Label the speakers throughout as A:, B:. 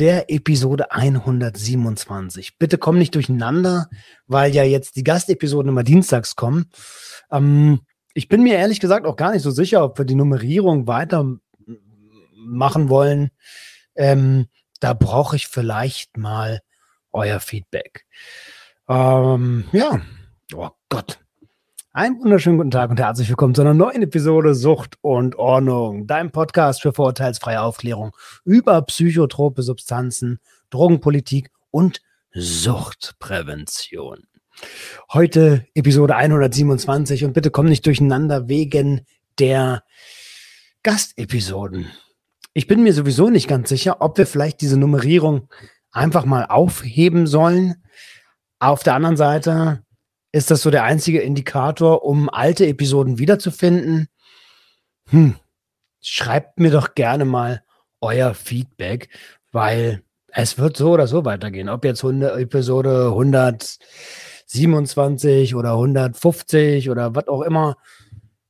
A: der Episode 127. Bitte komm nicht durcheinander, weil ja jetzt die Gastepisoden immer dienstags kommen. Ähm, ich bin mir ehrlich gesagt auch gar nicht so sicher, ob wir die Nummerierung weiter machen wollen. Ähm, da brauche ich vielleicht mal euer Feedback. Ähm, ja, oh Gott. Einen wunderschönen guten Tag und herzlich willkommen zu einer neuen Episode Sucht und Ordnung, dein Podcast für vorurteilsfreie Aufklärung über psychotrope Substanzen, Drogenpolitik und Suchtprävention. Heute Episode 127 und bitte komm nicht durcheinander wegen der Gastepisoden. Ich bin mir sowieso nicht ganz sicher, ob wir vielleicht diese Nummerierung einfach mal aufheben sollen. Auf der anderen Seite ist das so der einzige Indikator, um alte Episoden wiederzufinden? Hm, schreibt mir doch gerne mal euer Feedback, weil es wird so oder so weitergehen. Ob jetzt 100, Episode 127 oder 150 oder was auch immer,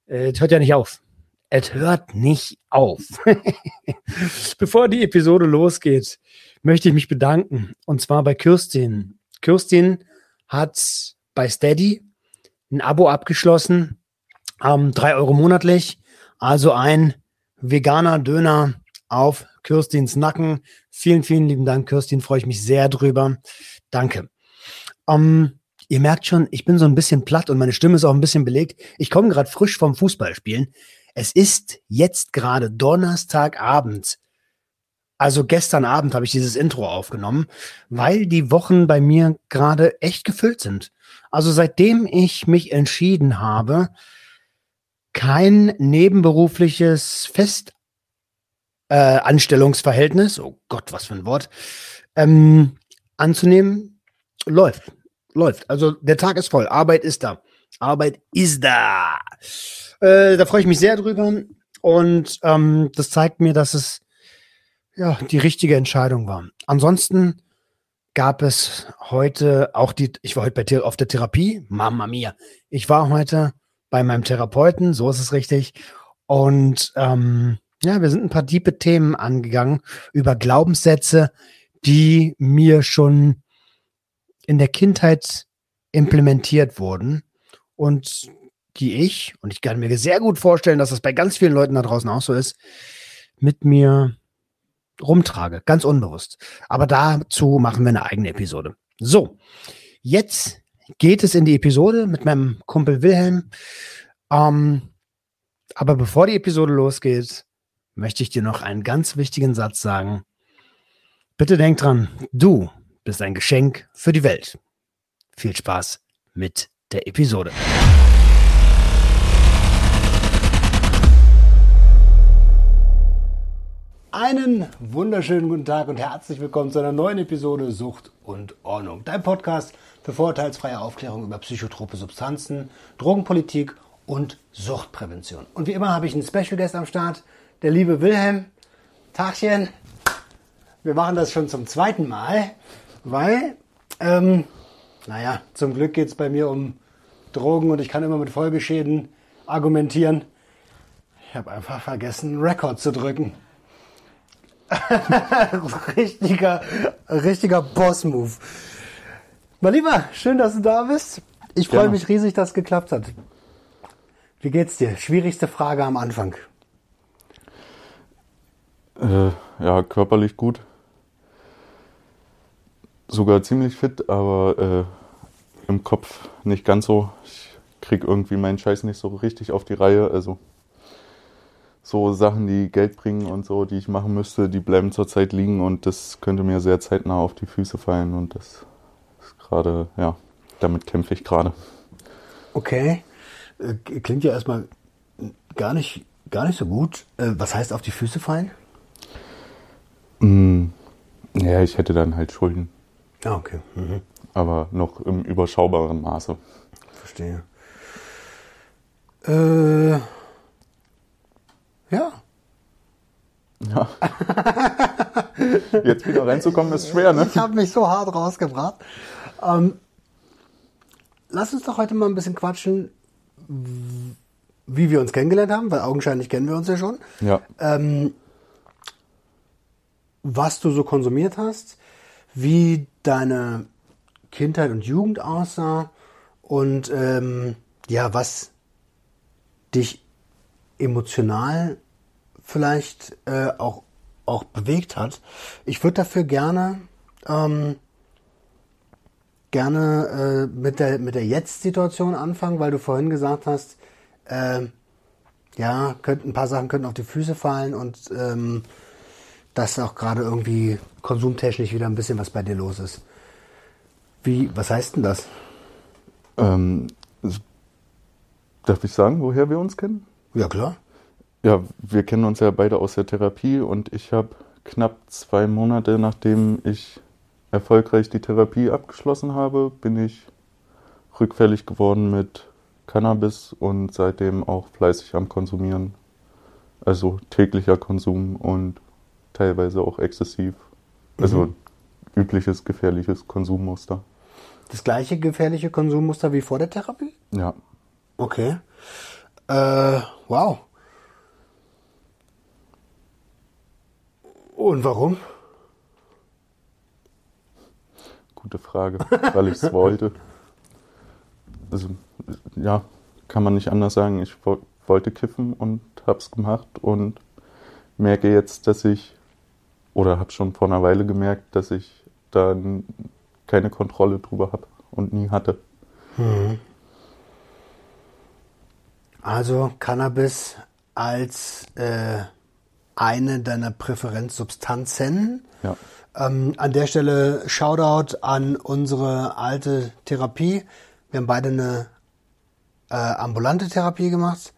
A: äh, es hört ja nicht auf. Es hört nicht auf. Bevor die Episode losgeht, möchte ich mich bedanken. Und zwar bei Kirstin. Kirstin hat bei Steady ein Abo abgeschlossen, ähm, drei Euro monatlich, also ein veganer Döner auf Kirstins Nacken. Vielen, vielen lieben Dank, Kirstin, freue ich mich sehr drüber. Danke. Ähm, ihr merkt schon, ich bin so ein bisschen platt und meine Stimme ist auch ein bisschen belegt. Ich komme gerade frisch vom Fußballspielen. Es ist jetzt gerade Donnerstagabend. Also gestern Abend habe ich dieses Intro aufgenommen, weil die Wochen bei mir gerade echt gefüllt sind. Also seitdem ich mich entschieden habe, kein nebenberufliches Festanstellungsverhältnis, äh, oh Gott, was für ein Wort, ähm, anzunehmen, läuft. Läuft. Also der Tag ist voll. Arbeit ist da. Arbeit ist da. Äh, da freue ich mich sehr drüber. Und ähm, das zeigt mir, dass es ja, die richtige Entscheidung war. Ansonsten gab es heute auch die, ich war heute bei, auf der Therapie, Mama mia. Ich war heute bei meinem Therapeuten, so ist es richtig. Und ähm, ja, wir sind ein paar tiefe Themen angegangen über Glaubenssätze, die mir schon in der Kindheit implementiert wurden und die ich, und ich kann mir sehr gut vorstellen, dass das bei ganz vielen Leuten da draußen auch so ist, mit mir rumtrage, ganz unbewusst. Aber dazu machen wir eine eigene Episode. So, jetzt geht es in die Episode mit meinem Kumpel Wilhelm. Ähm, aber bevor die Episode losgeht, möchte ich dir noch einen ganz wichtigen Satz sagen. Bitte denk dran, du bist ein Geschenk für die Welt. Viel Spaß mit der Episode. Einen wunderschönen guten Tag und herzlich willkommen zu einer neuen Episode Sucht und Ordnung. Dein Podcast für vorurteilsfreie Aufklärung über psychotrope Substanzen, Drogenpolitik und Suchtprävention. Und wie immer habe ich einen Special Guest am Start, der liebe Wilhelm. Tagchen. Wir machen das schon zum zweiten Mal, weil, ähm, naja, zum Glück geht es bei mir um Drogen und ich kann immer mit Folgeschäden argumentieren. Ich habe einfach vergessen, Rekord zu drücken. richtiger, richtiger Boss-Move. Mein Lieber, schön, dass du da bist. Ich freue mich riesig, dass es geklappt hat. Wie geht's dir? Schwierigste Frage am Anfang.
B: Äh, ja, körperlich gut. Sogar ziemlich fit, aber äh, im Kopf nicht ganz so. Ich krieg irgendwie meinen Scheiß nicht so richtig auf die Reihe. Also so Sachen, die Geld bringen und so, die ich machen müsste, die bleiben zurzeit liegen und das könnte mir sehr zeitnah auf die Füße fallen und das ist gerade, ja, damit kämpfe ich gerade.
A: Okay. Äh, klingt ja erstmal gar nicht, gar nicht so gut. Äh, was heißt auf die Füße fallen?
B: Mm, Ja, ich hätte dann halt Schulden,
A: Ja, okay. Mhm.
B: aber noch im überschaubaren Maße.
A: Verstehe. Äh, ja.
B: Ja. Jetzt wieder reinzukommen ist schwer, ne?
A: Ich habe mich so hart rausgebracht. Ähm, lass uns doch heute mal ein bisschen quatschen, wie wir uns kennengelernt haben, weil augenscheinlich kennen wir uns ja schon.
B: Ja.
A: Ähm, was du so konsumiert hast, wie deine Kindheit und Jugend aussah und ähm, ja, was dich emotional vielleicht äh, auch, auch bewegt hat. Ich würde dafür gerne ähm, gerne äh, mit der mit der Jetzt-Situation anfangen, weil du vorhin gesagt hast, äh, ja, könnten ein paar Sachen könnten auf die Füße fallen und ähm, dass auch gerade irgendwie konsumtechnisch wieder ein bisschen was bei dir los ist. Wie, was heißt denn das?
B: Ähm, darf ich sagen, woher wir uns kennen?
A: Ja, klar.
B: Ja, wir kennen uns ja beide aus der Therapie und ich habe knapp zwei Monate, nachdem ich erfolgreich die Therapie abgeschlossen habe, bin ich rückfällig geworden mit Cannabis und seitdem auch fleißig am Konsumieren. Also täglicher Konsum und teilweise auch exzessiv. Also übliches gefährliches Konsummuster.
A: Das gleiche gefährliche Konsummuster wie vor der Therapie?
B: Ja.
A: Okay. Äh, wow. Und warum?
B: Gute Frage, weil ich es wollte. Also, ja, kann man nicht anders sagen. Ich wo wollte kiffen und hab's gemacht und merke jetzt, dass ich, oder habe schon vor einer Weile gemerkt, dass ich da n- keine Kontrolle drüber habe und nie hatte.
A: Also Cannabis als äh, eine deiner Präferenzsubstanzen.
B: Ja.
A: Ähm, an der Stelle Shoutout an unsere alte Therapie. Wir haben beide eine äh, ambulante Therapie gemacht.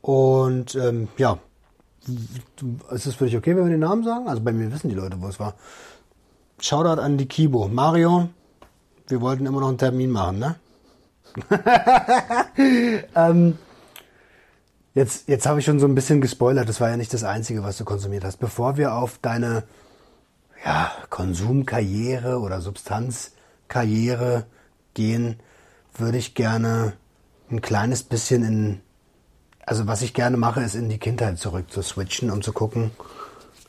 A: Und ähm, ja, du- ist es für dich okay, wenn wir den Namen sagen? Also bei mir wissen die Leute, wo es war. Shoutout an die Kibo. Mario, wir wollten immer noch einen Termin machen, ne? ähm, jetzt jetzt habe ich schon so ein bisschen gespoilert. Das war ja nicht das Einzige, was du konsumiert hast. Bevor wir auf deine ja, Konsumkarriere oder Substanzkarriere gehen, würde ich gerne ein kleines bisschen in, also was ich gerne mache, ist in die Kindheit zurück zu switchen, um zu gucken,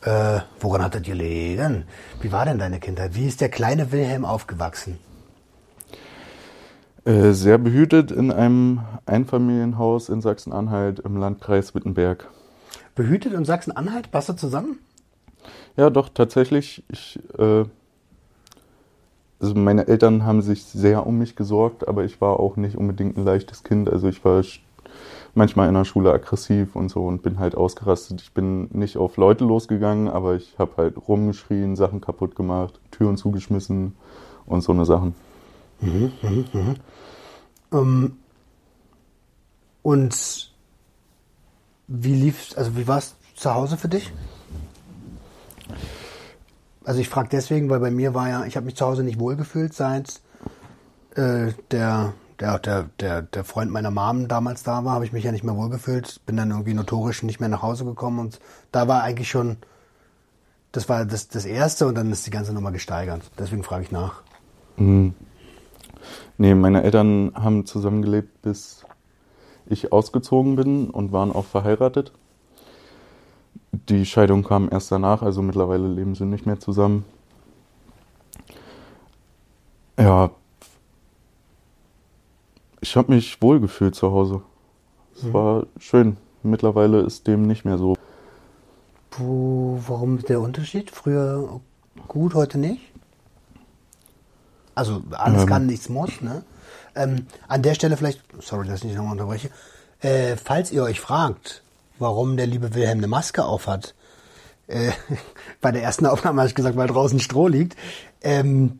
A: äh, woran hat das gelegen? Wie war denn deine Kindheit? Wie ist der kleine Wilhelm aufgewachsen?
B: Äh, sehr behütet in einem Einfamilienhaus in Sachsen-Anhalt im Landkreis Wittenberg.
A: Behütet und Sachsen-Anhalt, passt das zusammen?
B: Ja, doch, tatsächlich. Ich, äh, also meine Eltern haben sich sehr um mich gesorgt, aber ich war auch nicht unbedingt ein leichtes Kind. Also ich war manchmal in der Schule aggressiv und so und bin halt ausgerastet. Ich bin nicht auf Leute losgegangen, aber ich habe halt rumgeschrien, Sachen kaputt gemacht, Türen zugeschmissen und so eine Sachen.
A: Ähm, und wie lief, also wie war es zu Hause für dich? Also ich frage deswegen, weil bei mir war ja, ich habe mich zu Hause nicht wohlgefühlt, seit äh, der, der, der, der, der Freund meiner Mom damals da war, habe ich mich ja nicht mehr wohlgefühlt, bin dann irgendwie notorisch nicht mehr nach Hause gekommen und da war eigentlich schon, das war das, das Erste und dann ist die ganze Nummer gesteigert. Deswegen frage ich nach.
B: Nee, meine Eltern haben zusammengelebt, bis ich ausgezogen bin und waren auch verheiratet. Die Scheidung kam erst danach, also mittlerweile leben sie nicht mehr zusammen. Ja, ich habe mich wohlgefühlt zu Hause. Es war schön. Mittlerweile ist dem nicht mehr so.
A: Wo, warum der Unterschied? Früher gut, heute nicht? Also alles
B: Ähm.
A: kann, nichts muss, ne? Ähm, an der Stelle vielleicht, sorry, dass ich nicht nochmal unterbreche, äh, falls ihr euch fragt, warum der liebe Wilhelm eine Maske aufhat, äh, bei der ersten Aufnahme habe ich gesagt, weil draußen Stroh liegt. Ähm,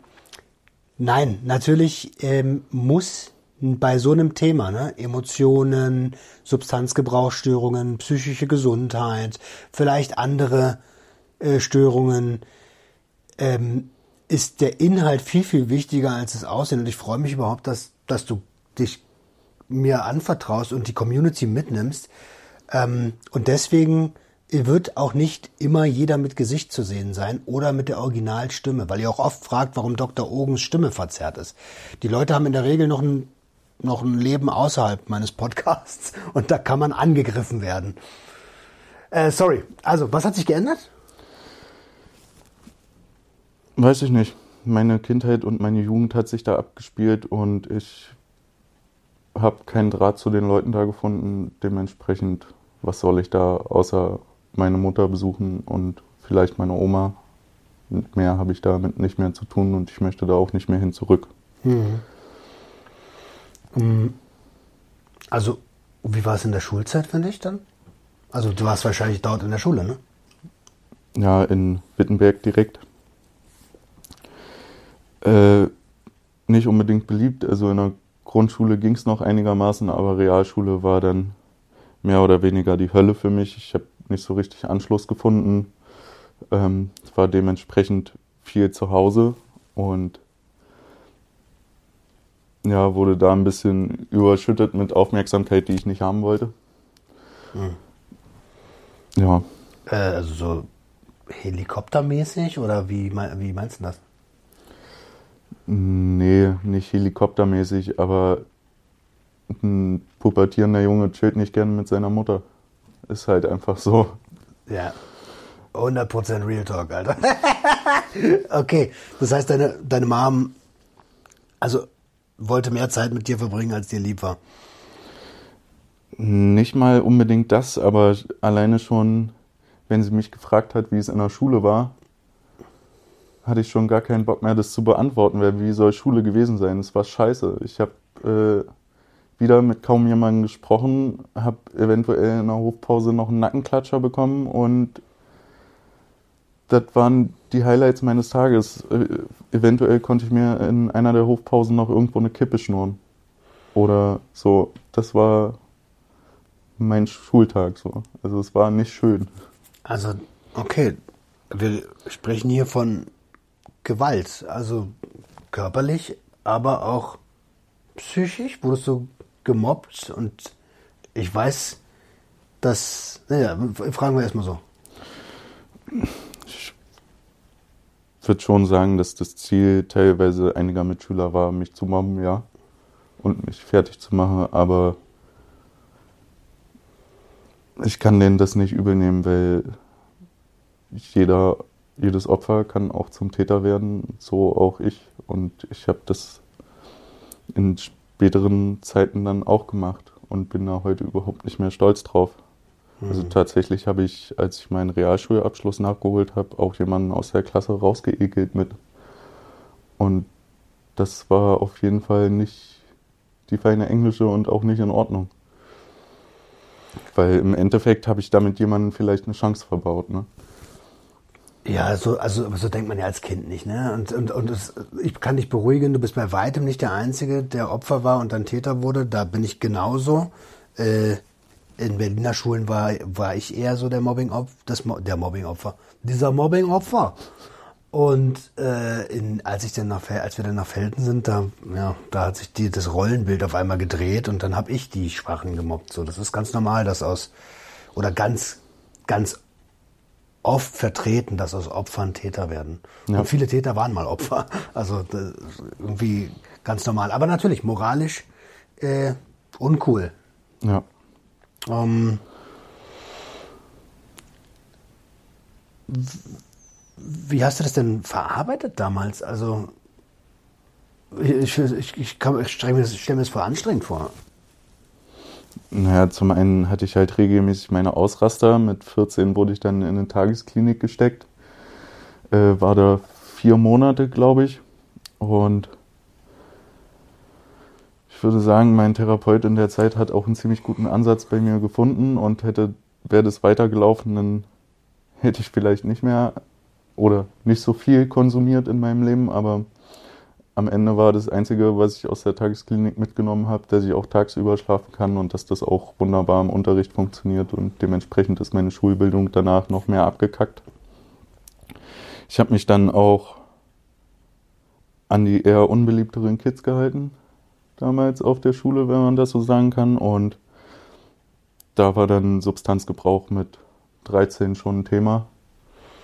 A: nein, natürlich ähm, muss bei so einem Thema, ne, Emotionen, Substanzgebrauchsstörungen, psychische Gesundheit, vielleicht andere äh, Störungen, ähm, ist der Inhalt viel, viel wichtiger als das Aussehen. Und ich freue mich überhaupt, dass, dass du dich mir anvertraust und die Community mitnimmst. Ähm, und deswegen wird auch nicht immer jeder mit Gesicht zu sehen sein oder mit der Originalstimme, weil ihr auch oft fragt, warum Dr. Ogens Stimme verzerrt ist. Die Leute haben in der Regel noch ein, noch ein Leben außerhalb meines Podcasts und da kann man angegriffen werden. Äh, sorry, also was hat sich geändert?
B: Weiß ich nicht. Meine Kindheit und meine Jugend hat sich da abgespielt und ich habe keinen Draht zu den Leuten da gefunden. Dementsprechend, was soll ich da außer meine Mutter besuchen und vielleicht meine Oma? Mehr habe ich damit nicht mehr zu tun und ich möchte da auch nicht mehr hin zurück. Mhm.
A: Also, wie war es in der Schulzeit für dich dann? Also, du warst wahrscheinlich dort in der Schule, ne?
B: Ja, in Wittenberg direkt. Äh, nicht unbedingt beliebt. Also in der Grundschule ging es noch einigermaßen, aber Realschule war dann mehr oder weniger die Hölle für mich. Ich habe nicht so richtig Anschluss gefunden. Ähm, war dementsprechend viel zu Hause und ja, wurde da ein bisschen überschüttet mit Aufmerksamkeit, die ich nicht haben wollte. Hm.
A: Ja. Äh, also so helikoptermäßig oder wie, wie meinst du das?
B: Nee, nicht helikoptermäßig, aber ein pubertierender Junge chillt nicht gern mit seiner Mutter. Ist halt einfach so.
A: Ja. 100% Real Talk, Alter. okay, das heißt, deine, deine Mom, also wollte mehr Zeit mit dir verbringen, als dir lieb war.
B: Nicht mal unbedingt das, aber alleine schon, wenn sie mich gefragt hat, wie es in der Schule war, hatte ich schon gar keinen Bock mehr, das zu beantworten, weil wie soll Schule gewesen sein? Es war scheiße. Ich habe äh, wieder mit kaum jemandem gesprochen, habe eventuell in der Hofpause noch einen Nackenklatscher bekommen und das waren die Highlights meines Tages. Äh, eventuell konnte ich mir in einer der Hofpausen noch irgendwo eine Kippe schnurren. Oder so. Das war mein Schultag so. Also es war nicht schön.
A: Also, okay. Wir sprechen hier von Gewalt, also körperlich, aber auch psychisch wurdest du gemobbt und ich weiß, dass, naja, fragen wir erstmal so.
B: Ich würde schon sagen, dass das Ziel teilweise einiger Mitschüler war, mich zu mobben, ja, und mich fertig zu machen, aber ich kann denen das nicht übernehmen, weil jeder jedes Opfer kann auch zum Täter werden, so auch ich. Und ich habe das in späteren Zeiten dann auch gemacht und bin da heute überhaupt nicht mehr stolz drauf. Also mhm. Also tatsächlich habe ich, als ich meinen Realschulabschluss nachgeholt habe, auch jemanden aus der Klasse rausgeekelt mit. Und das war auf jeden Fall nicht die feine Englische und auch nicht in Ordnung. Weil im Endeffekt habe ich damit jemanden vielleicht eine Chance verbaut. Ne?
A: Ja, so, also so denkt man ja als Kind nicht, ne? Und, und, und es, ich kann dich beruhigen, du bist bei weitem nicht der Einzige, der Opfer war und dann Täter wurde. Da bin ich genauso. Äh, in Berliner Schulen war, war ich eher so der Mobbing-Opfer, das, der Mobbing-Opfer, dieser Mobbing-Opfer. Und äh, in, als ich dann nach, als wir dann nach Felden sind, da, ja, da hat sich die, das Rollenbild auf einmal gedreht und dann habe ich die Schwachen gemobbt. So, das ist ganz normal, dass aus oder ganz, ganz oft vertreten, dass aus Opfern Täter werden. Ja. Und viele Täter waren mal Opfer. Also irgendwie ganz normal. Aber natürlich moralisch äh, uncool.
B: Ja. Ähm,
A: wie hast du das denn verarbeitet damals? Also ich, ich, ich, ich stelle mir, stell mir das vor anstrengend vor.
B: Naja, zum einen hatte ich halt regelmäßig meine Ausraster. Mit 14 wurde ich dann in eine Tagesklinik gesteckt. Äh, war da vier Monate, glaube ich. Und ich würde sagen, mein Therapeut in der Zeit hat auch einen ziemlich guten Ansatz bei mir gefunden und hätte, wäre das weitergelaufen, dann hätte ich vielleicht nicht mehr oder nicht so viel konsumiert in meinem Leben, aber am Ende war das Einzige, was ich aus der Tagesklinik mitgenommen habe, dass ich auch tagsüber schlafen kann und dass das auch wunderbar im Unterricht funktioniert und dementsprechend ist meine Schulbildung danach noch mehr abgekackt. Ich habe mich dann auch an die eher unbeliebteren Kids gehalten, damals auf der Schule, wenn man das so sagen kann. Und da war dann Substanzgebrauch mit 13 schon ein Thema.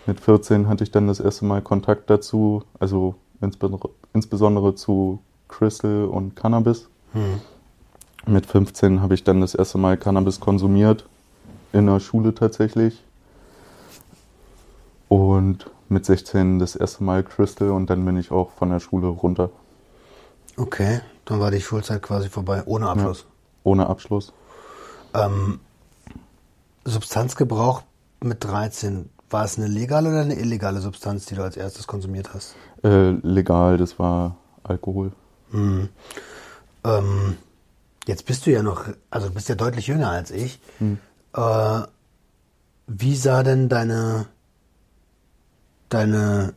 B: Mit 14 hatte ich dann das erste Mal Kontakt dazu, also insbesondere, zu Crystal und Cannabis.
A: Hm.
B: Mit 15 habe ich dann das erste Mal Cannabis konsumiert, in der Schule tatsächlich. Und mit 16 das erste Mal Crystal und dann bin ich auch von der Schule runter,
A: Okay, dann war die Schulzeit quasi vorbei, ohne Abschluss.
B: ohne Abschluss.
A: Ähm, Substanzgebrauch mit 13, war es eine legale oder eine illegale Substanz, die du als erstes konsumiert hast?
B: Äh, legal, das war Alkohol.
A: Ähm, jetzt bist du ja noch, also du bist ja deutlich jünger als ich. Äh, wie sah denn deine, deine,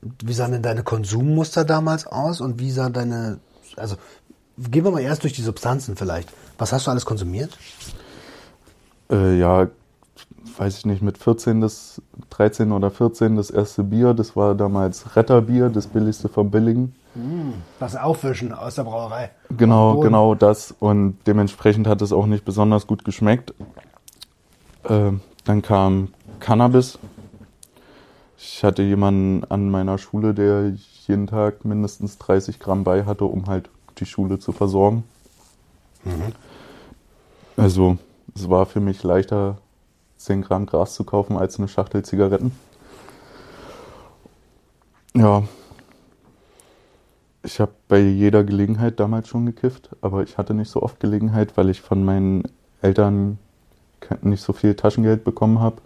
A: wie sahen denn deine Konsummuster damals aus und wie sah deine, also gehen wir mal erst durch die Substanzen vielleicht. Was hast du alles konsumiert?
B: Äh, ja, weiß ich nicht, mit 14 das, 13 oder 14 das erste Bier, das war damals Retterbier, das billigste vom Billigen.
A: Was Aufwischen aus der Brauerei.
B: Genau, genau das. Und dementsprechend hat es auch nicht besonders gut geschmeckt. Ähm, dann kam Cannabis. Ich hatte jemanden an meiner Schule, der jeden Tag mindestens 30 Gramm bei hatte, um halt die Schule zu versorgen. Also es war für mich leichter, 10 Gramm Gras zu kaufen, als eine Schachtel Zigaretten. Ja. Ich habe bei jeder Gelegenheit damals schon gekifft, aber ich hatte nicht so oft Gelegenheit, weil ich von meinen Eltern nicht so viel Taschengeld bekommen habe,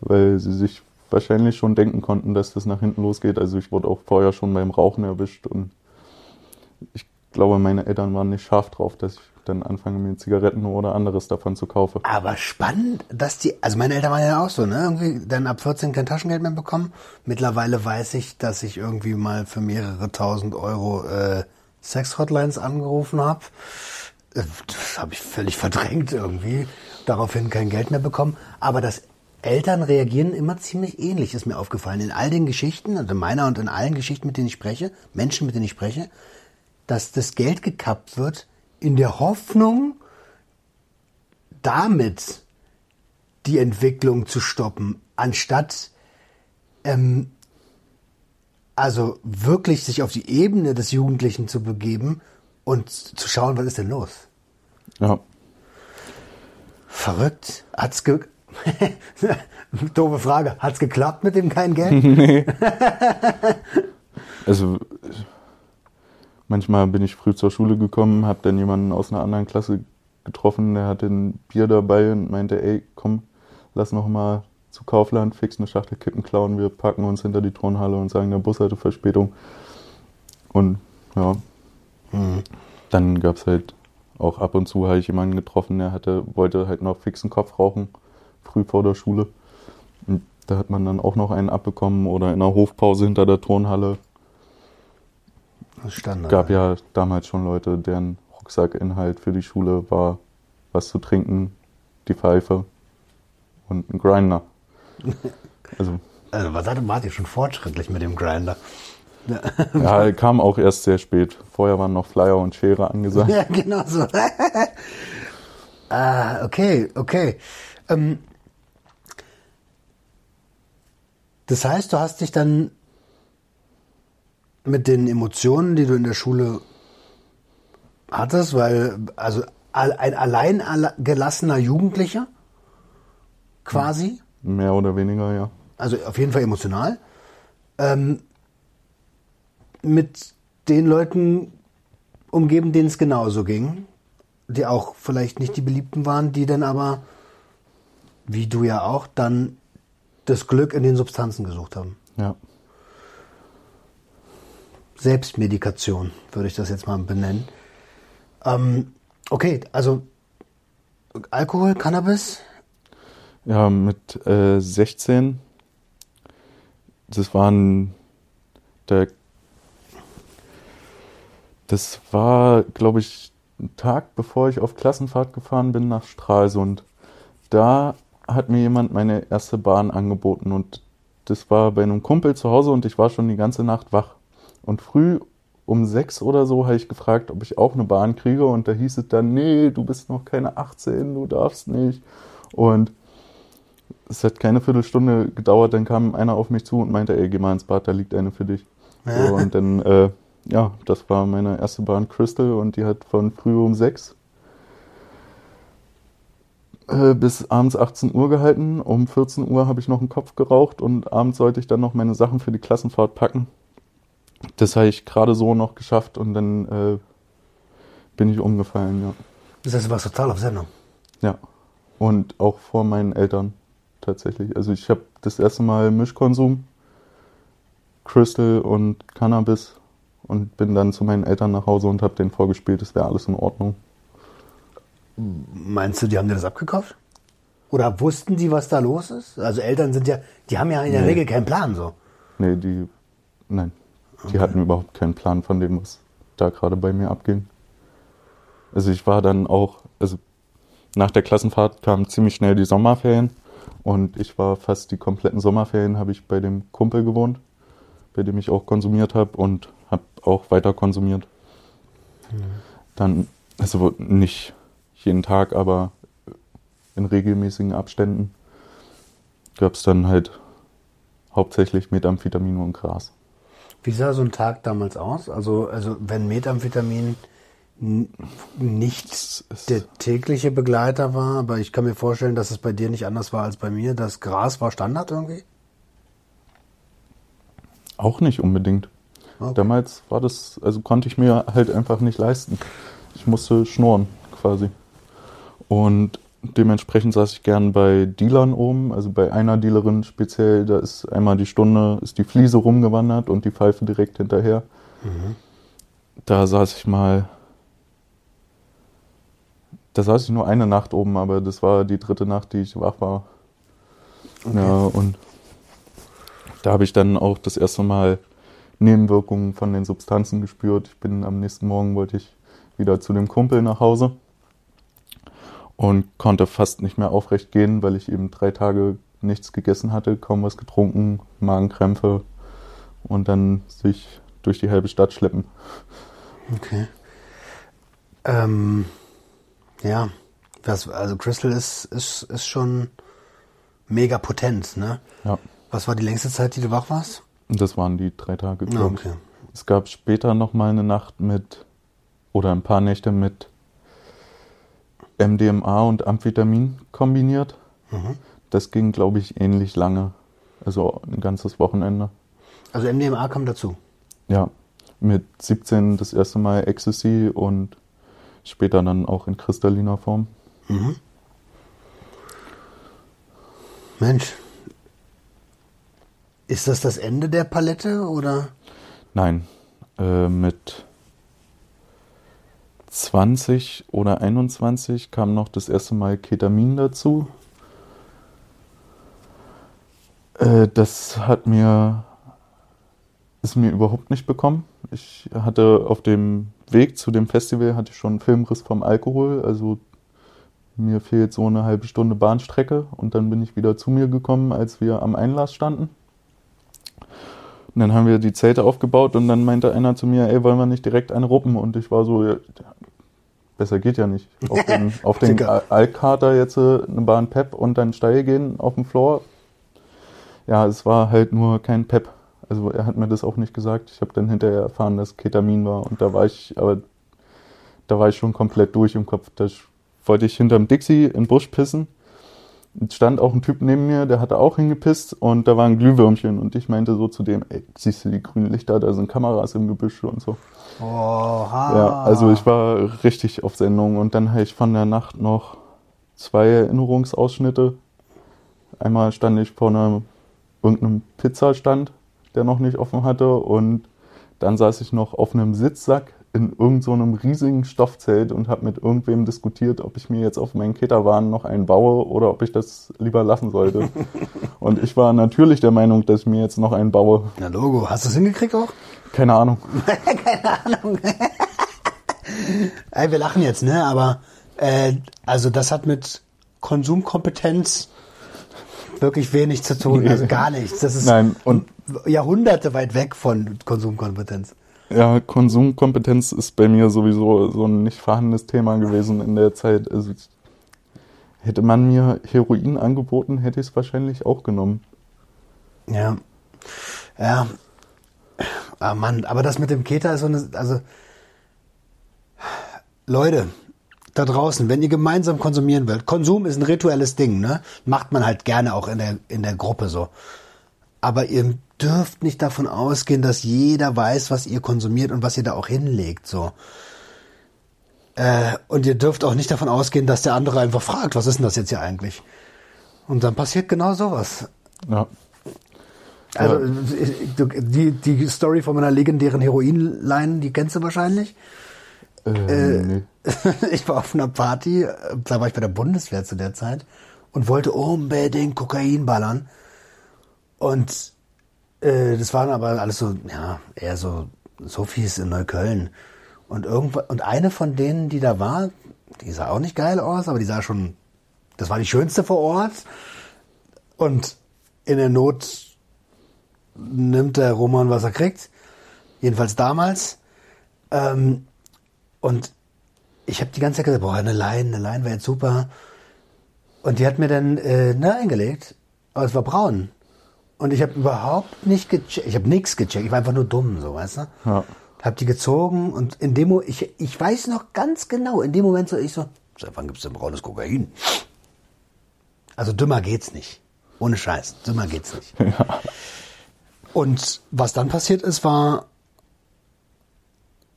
B: weil sie sich wahrscheinlich schon denken konnten, dass das nach hinten losgeht. Also ich wurde auch vorher schon beim Rauchen erwischt und ich glaube, meine Eltern waren nicht scharf drauf, dass ich dann anfange, mir Zigaretten oder anderes davon zu kaufen.
A: Aber spannend, dass die, also meine Eltern waren ja auch so, ne? Irgendwie dann ab 14 kein Taschengeld mehr bekommen. Mittlerweile weiß ich, dass ich irgendwie mal für mehrere tausend Euro äh, Sex-Hotlines angerufen habe. Das habe ich völlig verdrängt irgendwie. Daraufhin kein Geld mehr bekommen. Aber das Eltern reagieren immer ziemlich ähnlich, ist mir aufgefallen. In all den Geschichten, also in meiner und in allen Geschichten, mit denen ich spreche, Menschen, mit denen ich spreche, dass das Geld gekappt wird in der Hoffnung, damit die Entwicklung zu stoppen, anstatt ähm, also wirklich sich auf die Ebene des Jugendlichen zu begeben und zu schauen, was ist denn los?
B: Ja,
A: Verrückt. Hat's ge Doofe Frage. Hat's geklappt mit dem kein Geld?
B: also manchmal bin ich früh zur Schule gekommen, habe dann jemanden aus einer anderen Klasse getroffen, der hatte ein Bier dabei und meinte, ey, komm, lass noch mal zu Kaufland, fix eine Schachtel Kippen klauen, wir packen uns hinter die Turnhalle und sagen, der Bus hatte Verspätung. Und ja, dann gab es halt auch ab und zu habe ich jemanden getroffen, der hatte, wollte halt noch fixen Kopf rauchen, früh vor der Schule. Und da hat man dann auch noch einen abbekommen oder in der Hofpause hinter der Turnhalle.
A: Standard.
B: gab ja damals schon Leute, deren Rucksackinhalt für die Schule war was zu trinken, die Pfeife und ein Grinder. Also
A: Also, was hatte wart ihr schon fortschrittlich mit dem Grinder?
B: ja, kam auch erst sehr spät. Vorher waren noch Flyer und Schere angesagt.
A: Ja, genau so. ah, okay, okay. Ähm, das heißt, du hast dich dann mit den Emotionen, die du in der Schule hattest, weil, also al- ein allein alle- gelassener Jugendlicher, quasi,
B: Mehr oder weniger, ja.
A: also auf jeden Fall emotional, ähm, mit den Leuten umgeben, denen es genauso ging, die auch vielleicht nicht die Beliebten waren, die dann aber, wie du ja auch, dann das Glück in den Substanzen gesucht haben.
B: Ja.
A: Selbstmedikation, würde ich das jetzt mal benennen. Ähm, okay, also Alkohol, Cannabis,
B: Ja, mit äh, 16, das waren der, das war, glaube ich, ein Tag, bevor ich auf Klassenfahrt gefahren bin nach Stralsund. Da hat mir jemand meine erste Bahn angeboten und das war bei einem Kumpel zu Hause und ich war schon die ganze Nacht wach. Und früh um sechs oder so habe ich gefragt, ob ich auch eine Bahn kriege und da hieß es dann, nee, du bist noch keine 18, du darfst nicht. Und es hat keine Viertelstunde gedauert, dann kam einer auf mich zu und meinte, ey, geh mal ins Bad, da liegt eine für dich. So, und dann, äh, ja, das war meine erste Bahn Crystal und die hat von früh um sechs äh, bis abends 18 Uhr gehalten. Um 14 Uhr habe ich noch einen Kopf geraucht und abends sollte ich dann noch meine Sachen für die Klassenfahrt packen. Das habe ich gerade so noch geschafft und dann äh, bin ich umgefallen, ja.
A: Das heißt, du warst total auf Sendung.
B: Ja. Und auch vor meinen Eltern tatsächlich. Also ich habe das erste Mal Mischkonsum, Crystal und Cannabis und bin dann zu meinen Eltern nach Hause und habe denen vorgespielt, es wäre alles in Ordnung.
A: Meinst du, die haben dir das abgekauft? Oder wussten die, was da los ist? Also Eltern sind ja, die haben ja in der
B: Nee.
A: Regel keinen Plan so.
B: Nee, die, nein, die hatten überhaupt keinen Plan von dem, was da gerade bei mir abging. Also ich war dann auch, also nach der Klassenfahrt kamen ziemlich schnell die Sommerferien und ich war fast die kompletten Sommerferien habe ich bei dem Kumpel gewohnt, bei dem ich auch konsumiert habe und habe auch weiter konsumiert. Dann, also nicht jeden Tag, aber in regelmäßigen Abständen gab es dann halt hauptsächlich Methamphetamin und Gras.
A: Wie sah so ein Tag damals aus? Also, also wenn Methamphetamin nicht der tägliche Begleiter war, aber ich kann mir vorstellen, dass es bei dir nicht anders war als bei mir. Das Gras war Standard irgendwie?
B: Auch nicht unbedingt.
A: Okay.
B: Damals war das, also konnte ich mir halt einfach nicht leisten. Ich musste schnurren quasi. Und dementsprechend saß ich gern bei Dealern oben, also bei einer Dealerin speziell, da ist einmal die Stunde, ist die Fliese rumgewandert und die Pfeife direkt hinterher. Da saß ich mal, da saß ich nur eine Nacht oben, aber das war die dritte Nacht, die ich wach war. Ja, und da habe ich dann auch das erste Mal Nebenwirkungen von den Substanzen gespürt. Ich bin am nächsten Morgen wollte ich wieder zu dem Kumpel nach Hause und konnte fast nicht mehr aufrecht gehen, weil ich eben drei Tage nichts gegessen hatte, kaum was getrunken, Magenkrämpfe und dann sich durch die halbe Stadt schleppen.
A: Okay. Ähm, ja, was, also Crystal ist, ist, ist schon mega potent, ne?
B: Ja,
A: Was war die längste Zeit, die du wach warst?
B: das waren die drei Tage.
A: Ah, okay.
B: Es gab später noch mal eine Nacht mit oder ein paar Nächte mit MDMA und Amphetamin kombiniert.
A: Mhm.
B: Das ging, glaube ich, ähnlich lange. Also ein ganzes Wochenende.
A: Also MDMA kam dazu.
B: Ja, mit 17 das erste Mal Ecstasy und später dann auch in kristalliner Form.
A: Mensch. Ist das das Ende der Palette oder?
B: Nein, äh, mit 20 oder 21 kam noch das erste Mal Ketamin dazu. Äh, das hat mir, ist mir überhaupt nicht bekommen. Ich hatte auf dem Weg zu dem Festival hatte ich schon einen Filmriss vom Alkohol, also mir fehlt so eine halbe Stunde Bahnstrecke und dann bin ich wieder zu mir gekommen, als wir am Einlass standen. Und dann haben wir die Zelte aufgebaut und dann meinte einer zu mir, ey, wollen wir nicht direkt eine ruppen? Und ich war so, besser geht ja nicht. Auf den, auf den Alkater jetzt äh, eine Bahn Pep und dann steil gehen auf dem Floor. Ja, es war halt nur kein Pep. Also er hat mir das auch nicht gesagt. Ich habe dann hinterher erfahren, dass Ketamin war und da war ich, aber da war ich schon komplett durch im Kopf. Da wollte ich hinterm Dixie in den Busch pissen. Stand auch ein Typ neben mir, der hatte auch hingepisst und da war ein Glühwürmchen und ich meinte so zu dem, ey, siehst du die grünen Lichter, da sind Kameras im Gebüsch und so.
A: Oha.
B: Ja, also ich war richtig auf Sendung und dann habe ich von der Nacht noch zwei Erinnerungsausschnitte. Einmal stand ich vor einem irgendeinem Pizzastand, der noch nicht offen hatte und dann saß ich noch auf einem Sitzsack in irgendeinem so einem riesigen Stoffzelt und habe mit irgendwem diskutiert, ob ich mir jetzt auf meinen Keterwahn noch einen baue oder ob ich das lieber lassen sollte. und ich war natürlich der Meinung, dass ich mir jetzt noch einen baue.
A: Na Logo, hast du es hingekriegt auch?
B: Keine Ahnung.
A: Ey, wir lachen jetzt, ne? Aber äh, also das hat mit Konsumkompetenz wirklich wenig zu tun, also gar nichts. Das ist
B: Nein, und
A: Jahrhunderte weit weg von Konsumkompetenz.
B: Ja, Konsumkompetenz ist bei mir sowieso so ein nicht vorhandenes Thema gewesen in der Zeit. Also hätte man mir Heroin angeboten, hätte ich es wahrscheinlich auch genommen.
A: Ja. Ja. Ah Mann, aber das mit dem Keter ist so eine, also Leute, da draußen, wenn ihr gemeinsam konsumieren wollt, Konsum ist ein rituelles Ding, ne? Macht man halt gerne auch in der, in der Gruppe so. Aber ihr dürft nicht davon ausgehen, dass jeder weiß, was ihr konsumiert und was ihr da auch hinlegt, so. Äh, und ihr dürft auch nicht davon ausgehen, dass der andere einfach fragt, was ist denn das jetzt hier eigentlich? Und dann passiert genau sowas.
B: Ja.
A: Also du- die, die Story von meiner legendären Heroinline, die kennst du wahrscheinlich.
B: Äh, nee.
A: ich war auf einer Party, äh, da war ich bei der Bundeswehr zu der Zeit und wollte unbedingt Kokain ballern. Und äh, das waren aber alles so, ja, eher so Sophies in Neukölln. Und irgendwann, und eine von denen, die da war, die sah auch nicht geil aus, aber die sah schon, das war die schönste vor Ort. Und in der Not nimmt der Roman, was er kriegt. Jedenfalls damals. Ähm, und ich habe die ganze Zeit gesagt, boah, eine Line, eine Line wäre jetzt super. Und die hat mir dann äh, ne eingelegt, aber es war braun. Und ich habe überhaupt nicht gecheckt, ich habe nichts gecheckt, ich war einfach nur dumm, so, weißt du?
B: Ja.
A: Hab die gezogen und in dem Mo ich, ich weiß noch ganz genau, in dem Moment so, ich so, seit wann gibt's denn braunes Kokain? Also dümmer geht's nicht. Ohne Scheiß, dümmer geht's nicht. Und was dann passiert ist, war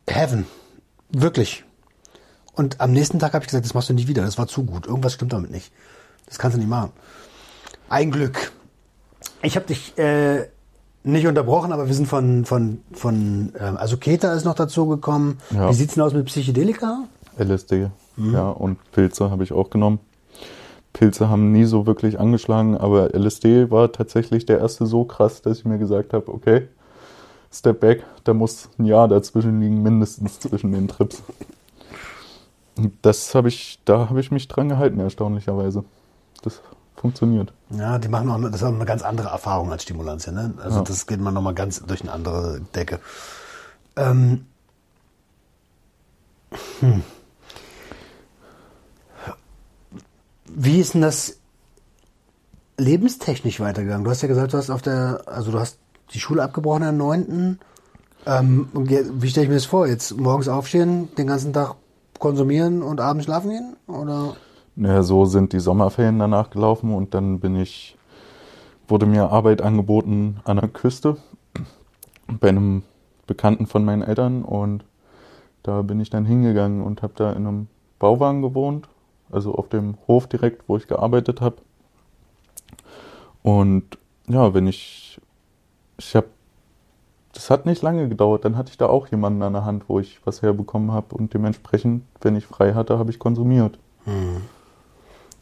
A: Heaven. Wirklich. Und am nächsten Tag habe ich gesagt, das machst du nicht wieder, das war zu gut. Irgendwas stimmt damit nicht. Das kannst du nicht machen. Ein Glück. Ich habe dich äh, nicht unterbrochen, aber wir sind von, von, von ähm, also Keta ist noch dazu gekommen.
B: Ja.
A: Wie sieht's denn aus mit Psychedelika?
B: LSD, ja, und Pilze habe ich auch genommen. Pilze haben nie so wirklich angeschlagen, aber LSD war tatsächlich der erste so krass, dass ich mir gesagt habe, okay, Step back, da muss ein Jahr dazwischen liegen, mindestens zwischen den Trips. Das habe ich, da habe ich mich dran gehalten, erstaunlicherweise. Das funktioniert.
A: Ja, die machen auch, das ist auch eine ganz andere Erfahrung als Stimulantien, ne? Also
B: Ja.
A: das geht man nochmal ganz durch eine andere Decke. Ähm, hm. Wie ist denn das lebenstechnisch weitergegangen? Du hast ja gesagt, du hast auf der, also du hast die Schule abgebrochen am 9. Ähm, wie stelle ich mir das vor? Jetzt morgens aufstehen, den ganzen Tag konsumieren und abends schlafen gehen? Oder?
B: Naja, so sind die Sommerferien danach gelaufen und dann bin ich, wurde mir Arbeit angeboten an der Küste bei einem Bekannten von meinen Eltern und da bin ich dann hingegangen und habe da in einem Bauwagen gewohnt, also auf dem Hof direkt, wo ich gearbeitet habe. Und ja, wenn ich, ich habe, das hat nicht lange gedauert, dann hatte ich da auch jemanden an der Hand, wo ich was herbekommen habe und dementsprechend, wenn ich frei hatte, habe ich konsumiert.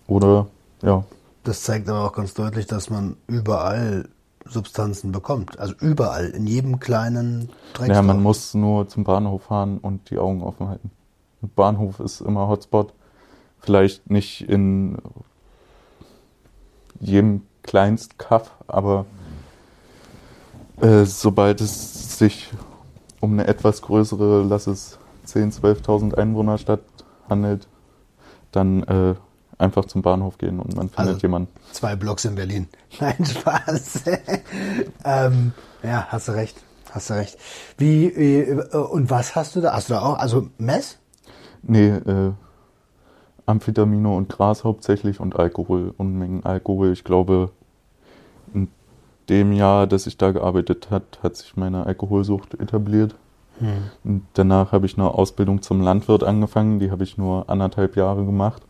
B: Oder ja,
A: Das zeigt aber auch ganz deutlich, dass man überall Substanzen bekommt. Also überall, in jedem kleinen Dreck.
B: ja, man muss nur zum Bahnhof fahren und die Augen offen halten. Bahnhof ist immer Hotspot. Vielleicht nicht in jedem Kleinstkaff, aber äh, sobald es sich um eine etwas größere, lass es 10.000, 12.000 Einwohnerstadt handelt, dann äh, einfach zum Bahnhof gehen und man findet
A: Also-
B: jemanden.
A: Zwei Blocks in Berlin. Nein, Spaß. ähm, ja, hast du recht. Hast du recht. Wie, äh, und was hast du da? Hast du da auch, also Mess?
B: Nee, äh, Amphetamine und Gras hauptsächlich und Alkohol, Unmengen Alkohol. Ich glaube, in dem Jahr, dass ich da gearbeitet hat, hat sich meine Alkoholsucht etabliert. Und danach habe ich eine Ausbildung zum Landwirt angefangen, die habe ich nur anderthalb Jahre gemacht.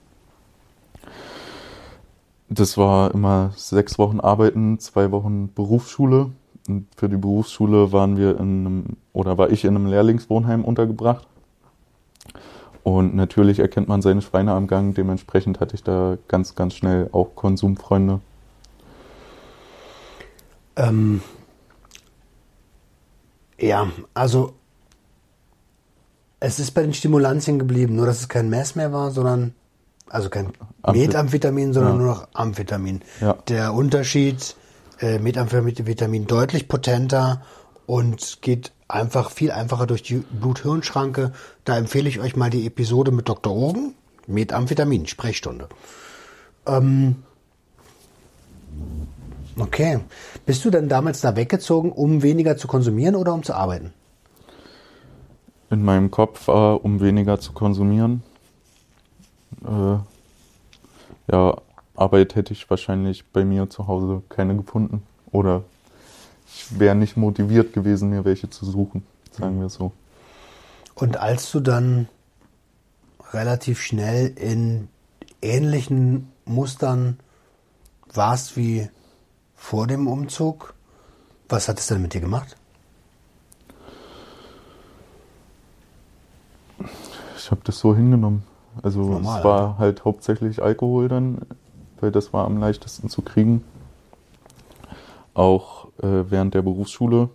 B: Das war immer sechs Wochen Arbeiten, zwei Wochen Berufsschule. Und für die Berufsschule waren wir in einem, oder war ich in einem Lehrlingswohnheim untergebracht. Und natürlich erkennt man seine Schweine am Gang. Dementsprechend hatte ich da ganz, ganz schnell auch Konsumfreunde.
A: Ähm, ja, also es ist bei den Stimulantien geblieben, nur dass es kein Mess mehr war, sondern Also kein
B: Amphet-
A: Methamphetamin, sondern
B: Ja.
A: nur noch Amphetamin.
B: Ja.
A: Der Unterschied, äh, Methamphetamin deutlich potenter und geht einfach viel einfacher durch die Blut-Hirn-Schranke. Da empfehle ich euch mal die Episode mit Dr. Ogen, Methamphetamin, Sprechstunde. Ähm, okay. Bist du denn damals da weggezogen, um weniger zu konsumieren oder um zu arbeiten?
B: in meinem Kopf war, um weniger zu konsumieren. Äh, ja, Arbeit hätte ich wahrscheinlich bei mir zu Hause keine gefunden. Oder ich wäre nicht motiviert gewesen, mir welche zu suchen, sagen wir so.
A: Und als du dann relativ schnell in ähnlichen Mustern warst wie vor dem Umzug, was hat es denn mit dir gemacht?
B: Ich habe das so hingenommen. Also
A: Normal,
B: es war halt hauptsächlich Alkohol dann, weil das war am leichtesten zu kriegen. Auch äh, während der Berufsschule.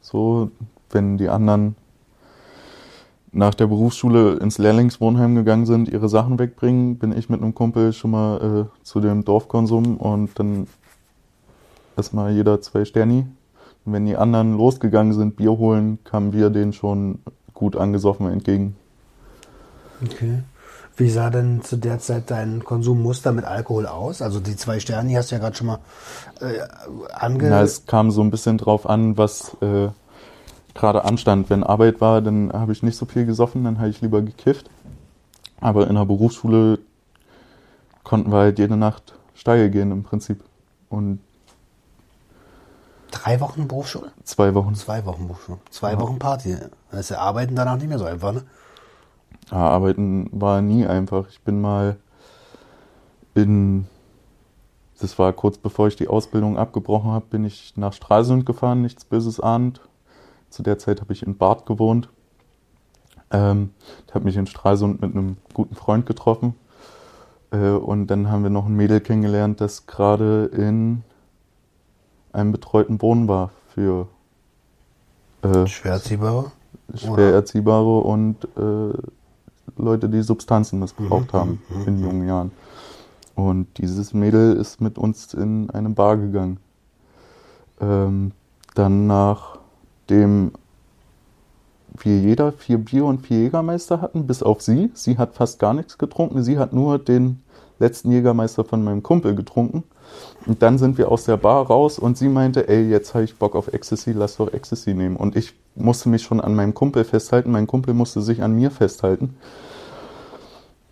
B: So, wenn die anderen nach der Berufsschule ins Lehrlingswohnheim gegangen sind, ihre Sachen wegbringen, bin ich mit einem Kumpel schon mal äh, zu dem Dorfkonsum und dann erstmal jeder zwei Sterni. Und wenn die anderen losgegangen sind, Bier holen, kamen wir denen schon gut angesoffen entgegen.
A: Okay. Wie sah denn zu der Zeit dein Konsummuster mit Alkohol aus? Also die zwei Sterne, die hast du ja gerade schon mal äh, ange...
B: Na, es kam so ein bisschen drauf an, was äh, gerade anstand. Wenn Arbeit war, dann habe ich nicht so viel gesoffen, dann habe ich lieber gekifft. Aber in der Berufsschule konnten wir halt jede Nacht steil gehen im Prinzip. Und
A: Drei Wochen Berufsschule?
B: zwei Wochen.
A: Zwei Wochen Berufsschule. Zwei Wochen Party. Das ist ja Arbeiten danach nicht mehr so einfach, ne?
B: Ja, arbeiten war nie einfach. Ich bin mal in, das war kurz bevor ich die Ausbildung abgebrochen habe, bin ich nach Stralsund gefahren, nichts Böses ahnt. Zu der Zeit habe ich in Bad gewohnt. Ähm, ich habe mich in Stralsund mit einem guten Freund getroffen. Äh, und dann haben wir noch ein Mädel kennengelernt, das gerade in einem betreuten Wohnen war für äh,
A: Schwer erziehbar.
B: schwer erziehbare und äh, Leute, die Substanzen missbraucht haben in jungen Jahren. Und dieses Mädel ist mit uns in eine Bar gegangen. Ähm, dann nachdem wir jeder vier Bier und vier Jägermeister hatten, bis auf sie. Sie hat fast gar nichts getrunken. Sie hat nur den letzten Jägermeister von meinem Kumpel getrunken. Und dann sind wir aus der Bar raus und sie meinte, ey, jetzt habe ich Bock auf Ecstasy, lass doch Ecstasy nehmen. Und ich musste mich schon an meinem Kumpel festhalten, mein Kumpel musste sich an mir festhalten.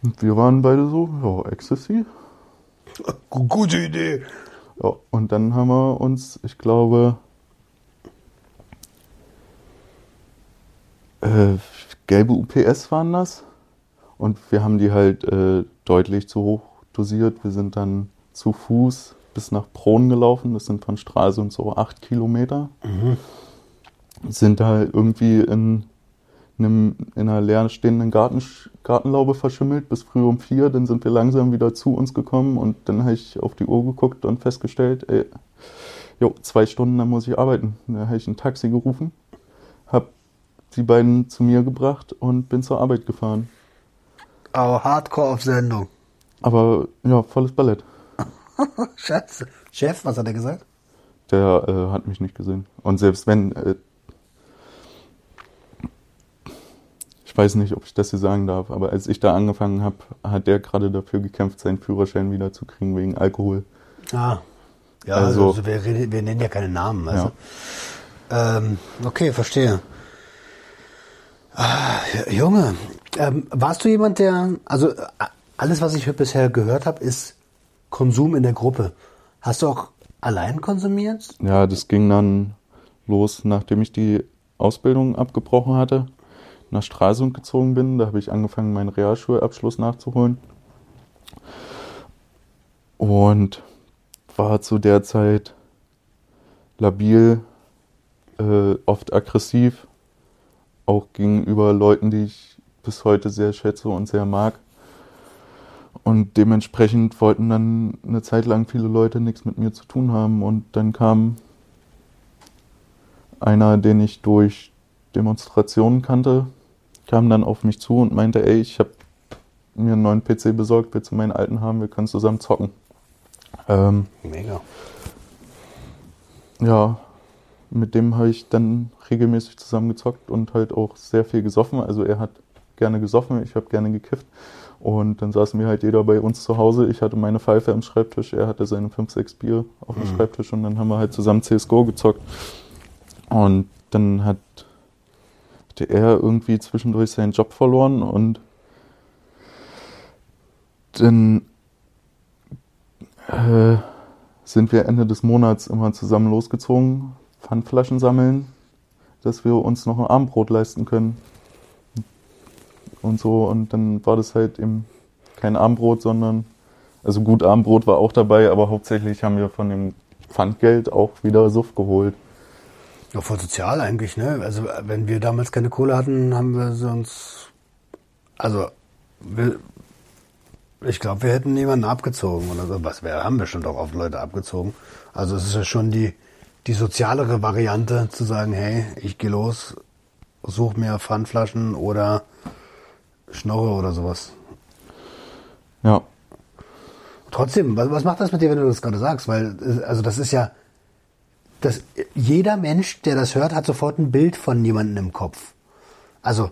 B: Und wir waren beide so, ja, Ecstasy.
A: Gute Idee.
B: Ja, und dann haben wir uns, ich glaube, äh, gelbe UPS waren das. Und wir haben die halt äh, deutlich zu hoch dosiert. Wir sind dann zu Fuß bis nach Bron gelaufen. Das sind von Stralsund so acht Kilometer. Sind da irgendwie in, einem, in einer leer stehenden Garten, Gartenlaube verschimmelt bis früh um vier. Dann sind wir langsam wieder zu uns gekommen und dann habe ich auf die Uhr geguckt und festgestellt, ey, jo, zwei Stunden, dann muss ich arbeiten. Da habe ich ein Taxi gerufen, habe die beiden zu mir gebracht und bin zur Arbeit gefahren.
A: Aber Hardcore auf Sendung.
B: Aber ja, volles Ballett.
A: Scheiße. Chef, was hat er gesagt?
B: Der äh, hat mich nicht gesehen. Und selbst wenn, äh, weiß nicht, ob ich das hier sagen darf, aber als ich da angefangen habe, hat der gerade dafür gekämpft, seinen Führerschein wieder zu kriegen wegen Alkohol.
A: Ah. Ja, also,
B: Also-
A: wir, reden- wir nennen ja keine Namen. Also. Ähm, okay, verstehe. Ah, Junge, ähm, warst du jemand, der, also alles, was ich bisher gehört habe, ist Konsum in der Gruppe. Hast du auch allein konsumiert?
B: Ja, das ging dann los, nachdem ich die Ausbildung abgebrochen hatte, nach Stralsund gezogen bin. Da habe ich angefangen, meinen Realschulabschluss nachzuholen. Und war zu der Zeit labil, äh, oft aggressiv, auch gegenüber Leuten, die ich bis heute sehr schätze und sehr mag. Und dementsprechend wollten dann eine Zeit lang viele Leute nichts mit mir zu tun haben. Und dann kam einer, den ich durch Demonstrationen kannte, kam dann auf mich zu und meinte, ey, ich habe mir einen neuen PC besorgt, willst du meinen alten haben, wir können zusammen zocken. Ähm,
A: Mega.
B: ja, mit dem habe ich dann regelmäßig zusammen gezockt und halt auch sehr viel gesoffen. Also er hat gerne gesoffen, ich habe gerne gekifft. Und dann saßen wir halt jeder bei uns zu Hause. Ich hatte meine Pfeife am Schreibtisch, er hatte seine 5, 6 Bier auf dem
A: Mhm.
B: Schreibtisch und dann haben wir halt zusammen CSGO gezockt. Und dann hat hatte er irgendwie zwischendurch seinen Job verloren und dann äh, sind wir Ende des Monats immer zusammen losgezogen, Pfandflaschen sammeln, dass wir uns noch ein Abendbrot leisten können. Und so, und dann war das halt eben kein Abendbrot, sondern, also gut, Abendbrot war auch dabei, aber hauptsächlich haben wir von dem Pfandgeld auch wieder Suff geholt.
A: Ja, voll sozial eigentlich, ne? Also wenn wir damals keine Kohle hatten, haben wir sonst. Also, wir, ich glaube, wir hätten jemanden abgezogen oder so. Was wir haben bestimmt auch oft Leute abgezogen. Also es ist ja schon die, die sozialere Variante zu sagen, hey, ich gehe los, such mir Pfandflaschen oder Schnorre oder sowas.
B: Ja,
A: Trotzdem, was, was macht das mit dir, wenn du das gerade sagst? Weil, äh, also das ist ja, das, jeder Mensch, der das hört, hat sofort ein Bild von jemandem im Kopf. Also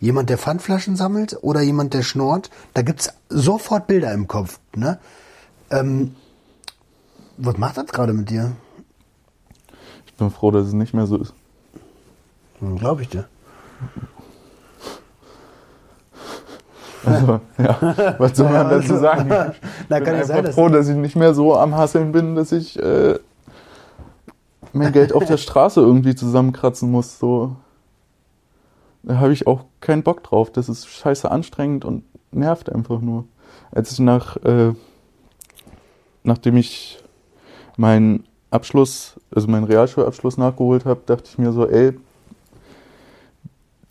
A: jemand, der Pfandflaschen sammelt oder jemand, der schnort, da gibt's sofort Bilder im Kopf. Ne? Ähm, was macht das gerade mit dir?
B: ich bin froh, dass es nicht mehr so ist.
A: Glaube ich dir.
B: Also, ja, was soll man dazu sagen?
A: Na,
B: Ich
A: kann
B: bin einfach
A: sein, dass
B: froh, dass ich nicht mehr so am Hasseln bin, dass ich äh, mein Geld auf der Straße irgendwie zusammenkratzen muss. So. Da habe ich auch keinen Bock drauf. Das ist scheiße anstrengend und nervt einfach nur. Als ich nach, äh, nachdem ich meinen Abschluss, also meinen Realschulabschluss nachgeholt habe, dachte ich mir so, ey,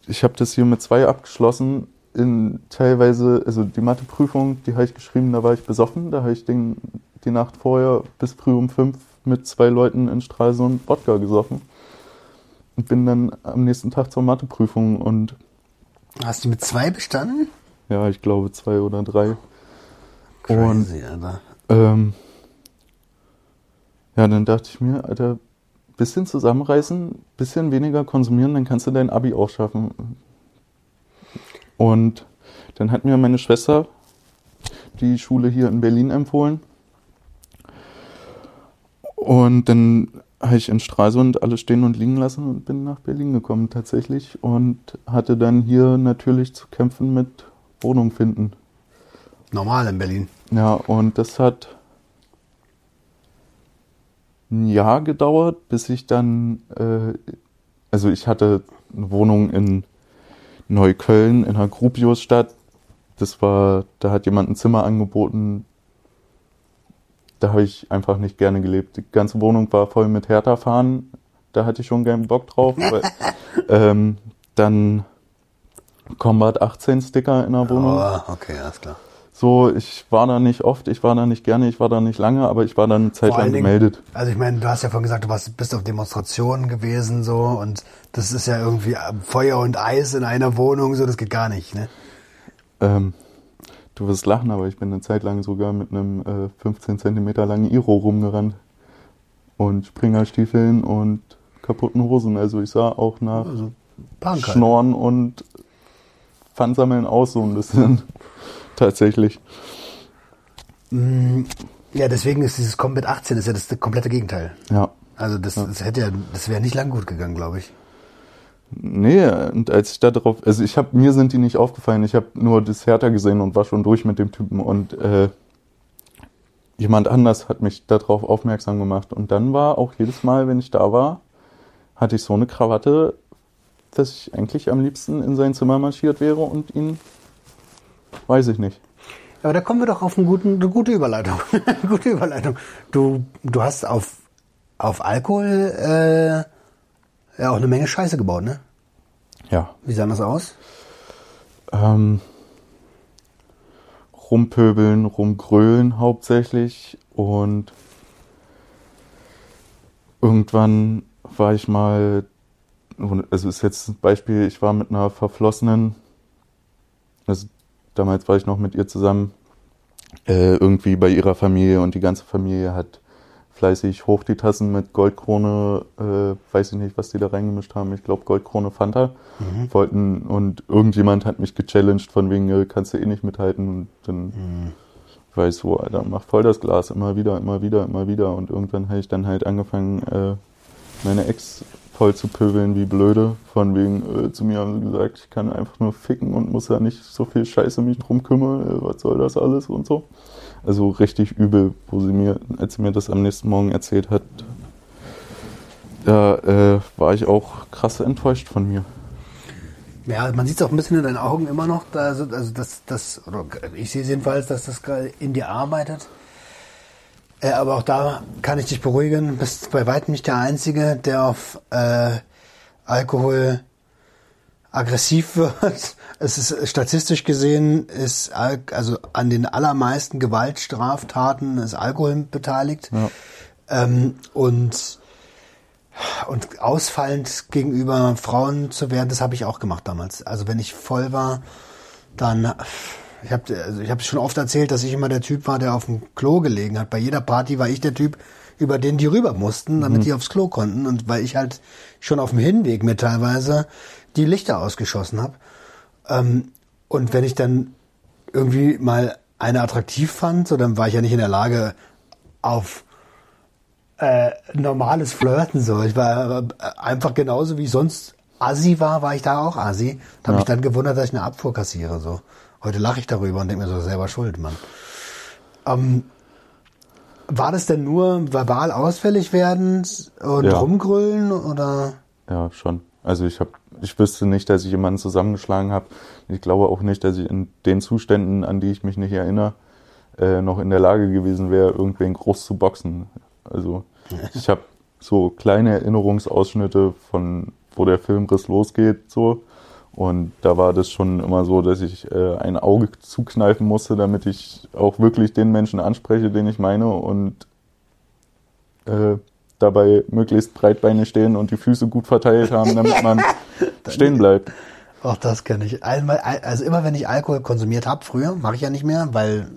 B: ich habe das hier mit zwei abgeschlossen. In teilweise, also die Matheprüfung, die habe ich geschrieben, da war ich besoffen. Da habe ich den, die Nacht vorher bis früh um fünf mit zwei Leuten in Stralsund Wodka gesoffen. Und bin dann am nächsten Tag zur Matheprüfung und
A: Hast du mit zwei bestanden?
B: ja, ich glaube zwei oder drei. Und
A: Crazy, Alter.
B: ähm, ja, dann dachte ich mir, Alter, bisschen zusammenreißen, bisschen weniger konsumieren, dann kannst du dein Abi auch schaffen. Und dann hat mir meine Schwester die Schule hier in Berlin empfohlen. Und dann habe ich in Stralsund alles stehen und liegen lassen und bin nach Berlin gekommen tatsächlich und hatte dann hier natürlich zu kämpfen mit Wohnung finden.
A: Normal in Berlin.
B: Ja, und das hat ein Jahr gedauert, bis ich dann, äh, also ich hatte eine Wohnung in Neukölln, in einer Gropiusstadt. Das war, da hat jemand ein Zimmer angeboten. Da habe ich einfach nicht gerne gelebt. Die ganze Wohnung war voll mit Hertha-Fahren. Da hatte ich schon gern Bock drauf. weil, ähm, dann Combat 18 Sticker in der Wohnung.
A: Oh, okay, alles klar.
B: So, ich war da nicht oft, ich war da nicht gerne, ich war da nicht lange, aber ich war dann eine Zeit lang
A: Dingen-
B: gemeldet.
A: Also ich meine, du hast ja vorhin gesagt, du warst, bist auf Demonstrationen gewesen so und das ist ja irgendwie Feuer und Eis in einer Wohnung, so das geht gar nicht, ne?
B: Ähm, du wirst lachen, aber ich bin eine Zeit lang sogar mit einem äh, 15 Zentimeter langen Iro rumgerannt. Und Springerstiefeln und kaputten Hosen. Also ich sah auch nach
A: Also.
B: Schnorren und Pfandsammeln aus so ein bisschen. Tatsächlich.
A: Ja, deswegen ist dieses Combat 18 ist ja das komplette Gegenteil.
B: Ja.
A: Also das, das hätte ja, das wäre nicht lang gut gegangen, glaube ich.
B: Nee, und als ich da drauf, also ich habe mir sind die nicht aufgefallen, ich habe nur das Hertha gesehen und war schon durch mit dem Typen und äh, jemand anders hat mich darauf aufmerksam gemacht und dann war auch jedes Mal, wenn ich da war, hatte ich so eine Krawatte, dass ich eigentlich am liebsten in sein Zimmer marschiert wäre und ihn, weiß ich nicht.
A: Aber da kommen wir doch auf einen guten, eine gute Überleitung. Gute Überleitung. Du, du hast auf, auf Alkohol äh, ja auch eine Menge Scheiße gebaut, ne?
B: Ja,
A: Wie sah das aus?
B: ähm, rumpöbeln, rumgrölen hauptsächlich und irgendwann war ich mal, also ist jetzt ein Beispiel, ich war mit einer verflossenen, also damals war ich noch mit ihr zusammen, äh, irgendwie bei ihrer Familie und die ganze Familie hat fleißig hoch die Tassen mit Goldkrone, äh, weiß ich nicht, was die da reingemischt haben. Ich glaube Goldkrone Fanta. Mhm. Wollten und irgendjemand hat mich gechallenged von wegen, äh, kannst du eh nicht mithalten. Und dann mhm. ich so, Alter, mach voll das Glas, immer wieder, immer wieder, immer wieder. Und irgendwann habe ich dann halt angefangen, äh, meine Ex voll zu pöbeln wie blöde. Von wegen, äh, zu mir haben sie gesagt, ich kann einfach nur ficken und muss ja nicht so viel Scheiße mich drum kümmern, äh, was soll das alles und so. Also richtig übel, wo sie mir, als sie mir das am nächsten Morgen erzählt hat, da äh, war ich auch krass enttäuscht von mir.
A: Ja, man sieht es auch ein bisschen in deinen Augen immer noch, da, also, also das, oder ich sehe jedenfalls, dass das in dir arbeitet. Äh, aber auch da kann ich dich beruhigen, bist bei weitem nicht der Einzige, der auf äh, Alkohol aggressiv wird. Es ist statistisch gesehen ist also an den allermeisten Gewaltstraftaten ist Alkohol beteiligt ja. ähm, und und ausfallend gegenüber Frauen zu werden, das habe ich auch gemacht damals. Also wenn ich voll war, dann ich habe also ich habe schon oft erzählt, dass ich immer der Typ war, der auf dem Klo gelegen hat. Bei jeder Party war ich der Typ, über den die rüber mussten, damit mhm. die aufs Klo konnten und weil ich halt schon auf dem Hinweg mir teilweise die Lichter ausgeschossen habe. Ähm, und wenn ich dann irgendwie mal eine attraktiv fand, so dann war ich ja nicht in der Lage auf äh, normales Flirten so. Ich war äh, einfach genauso wie sonst Assi war, war ich da auch Assi. Da habe ja. ich dann gewundert, dass ich eine Abfuhr kassiere. So. Heute lache ich darüber und denke mir so selber schuld, Mann. Ähm, war das denn nur verbal ausfällig werden und ja. rumgrüllen oder?
B: Ja, schon. Also ich habe ich wüsste nicht, dass ich jemanden zusammengeschlagen habe. Ich glaube auch nicht, dass ich in den Zuständen, an die ich mich nicht erinnere, äh, noch in der Lage gewesen wäre, irgendwen groß zu boxen. Also ich habe so kleine Erinnerungsausschnitte von, wo der Filmriss losgeht, so. Und da war das schon immer so, dass ich äh, ein Auge zukneifen musste, damit ich auch wirklich den Menschen anspreche, den ich meine und äh, dabei möglichst breitbeinig stehen und die Füße gut verteilt haben, damit man stehen bleibt.
A: Auch das kenne ich. Einmal, also immer wenn ich Alkohol konsumiert habe, früher, mache ich ja nicht mehr, weil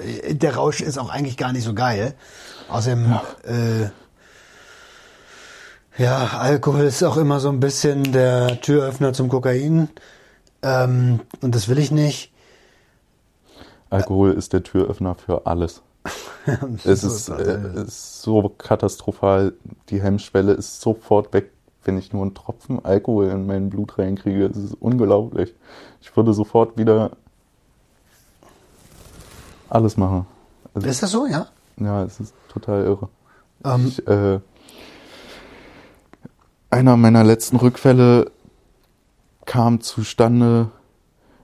A: äh, der Rausch ist auch eigentlich gar nicht so geil. Außerdem, ja. Äh, ja, Alkohol ist auch immer so ein bisschen der Türöffner zum Kokain. Ähm, und das will ich nicht.
B: Alkohol ist der Türöffner für alles. es ist, äh, ist, so katastrophal. Die Hemmschwelle ist sofort weg, wenn ich nur einen Tropfen Alkohol in mein Blut reinkriege. Es ist unglaublich. Ich würde sofort wieder alles machen.
A: Also, ist das so, ja?
B: Ja, es ist total irre. Um, ähm, ich, äh, einer meiner letzten Rückfälle kam zustande,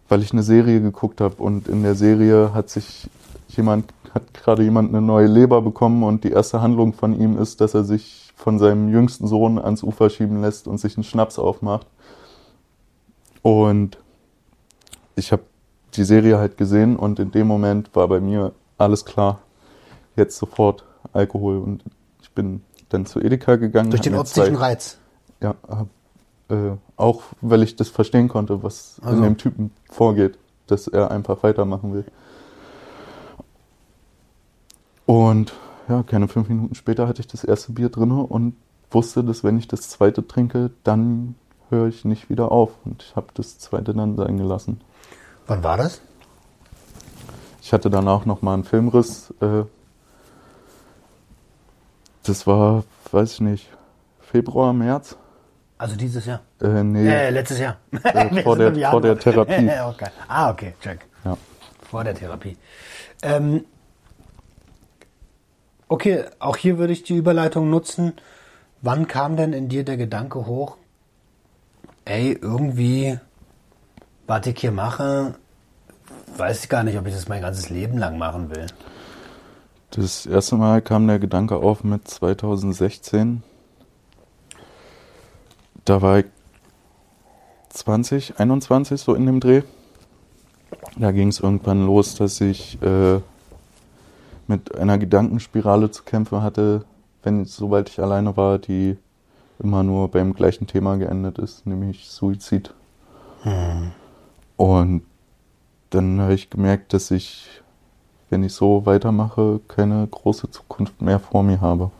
B: weil ich eine Serie geguckt habe und in der Serie hat sich jemand hat gerade jemand eine neue Leber bekommen und die erste Handlung von ihm ist, dass er sich von seinem jüngsten Sohn ans Ufer schieben lässt und sich einen Schnaps aufmacht. Und ich habe die Serie halt gesehen und in dem Moment war bei mir alles klar. Jetzt sofort Alkohol und ich bin dann zu Edeka gegangen.
A: Durch den optischen Reiz.
B: Ja, äh, auch weil ich das verstehen konnte, was also. in dem Typen vorgeht, dass er einfach weitermachen will. Und ja, keine fünf Minuten später hatte ich das erste Bier drin und wusste, dass wenn ich das zweite trinke, dann höre ich nicht wieder auf. Und ich habe das zweite dann sein gelassen.
A: Wann war das?
B: Ich hatte danach nochmal einen Filmriss. Äh, das war, weiß ich nicht, Februar, März.
A: Also dieses Jahr?
B: Äh, nee.
A: Äh, letztes Jahr.
B: Äh, vor, der, vor der Therapie.
A: okay. Ah, okay, check. Ja. Vor der Therapie. Ähm, Okay, auch hier würde ich die Überleitung nutzen. Wann kam denn in dir der Gedanke hoch, ey, irgendwie, was ich hier mache, weiß ich gar nicht, ob ich das mein ganzes Leben lang machen will.
B: Das erste Mal kam der Gedanke auf mit 2016. Da war ich 20, 21 so in dem Dreh. Da ging es irgendwann los, dass ich äh, mit einer Gedankenspirale zu kämpfen hatte, wenn sobald ich alleine war, die immer nur beim gleichen Thema geendet ist, nämlich Suizid. Hm. Und dann habe ich gemerkt, dass ich, wenn ich so weitermache, keine große Zukunft mehr vor mir habe.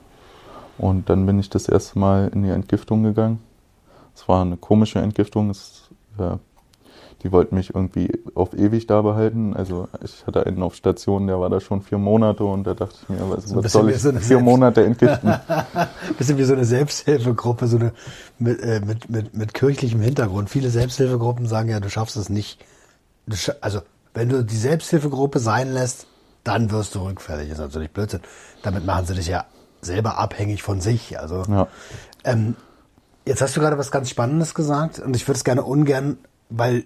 B: Und dann bin ich das erste Mal in die Entgiftung gegangen. Es war eine komische Entgiftung. Es, ja, die wollten mich irgendwie auf ewig da behalten. Also ich hatte einen auf Station, der war da schon vier Monate und da dachte ich mir, was,
A: So
B: was soll ich
A: so
B: vier
A: Selbst-
B: Monate entgiften?
A: Bisschen wie so eine Selbsthilfegruppe, so eine mit, äh, mit, mit, mit kirchlichem Hintergrund. Viele Selbsthilfegruppen sagen ja, du schaffst es nicht. Scha also, wenn du die Selbsthilfegruppe sein lässt, dann wirst du rückfällig. Das ist natürlich Blödsinn. Damit machen sie dich ja selber abhängig von sich. Also,
B: Ja.
A: ähm, jetzt hast du gerade was ganz Spannendes gesagt und ich würde es gerne ungern, weil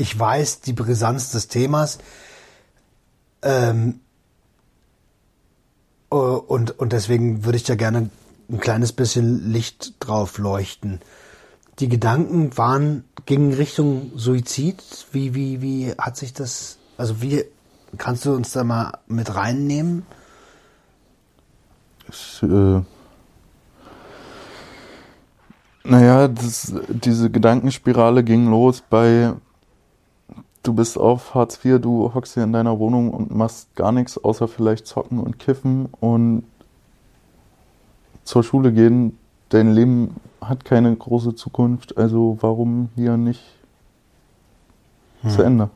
A: ich weiß die Brisanz des Themas. Ähm, äh, und, und deswegen würde ich da gerne ein kleines bisschen Licht drauf leuchten. Die Gedanken waren, gingen Richtung Suizid. Wie, wie, wie hat sich das, also wie, kannst du uns da mal mit reinnehmen?
B: Ich, äh, naja, das, diese Gedankenspirale ging los bei, du bist auf Hartz IV, du hockst hier in deiner Wohnung und machst gar nichts, außer vielleicht zocken und kiffen und zur Schule gehen. Dein Leben hat keine große Zukunft, also warum hier nicht zu Ende?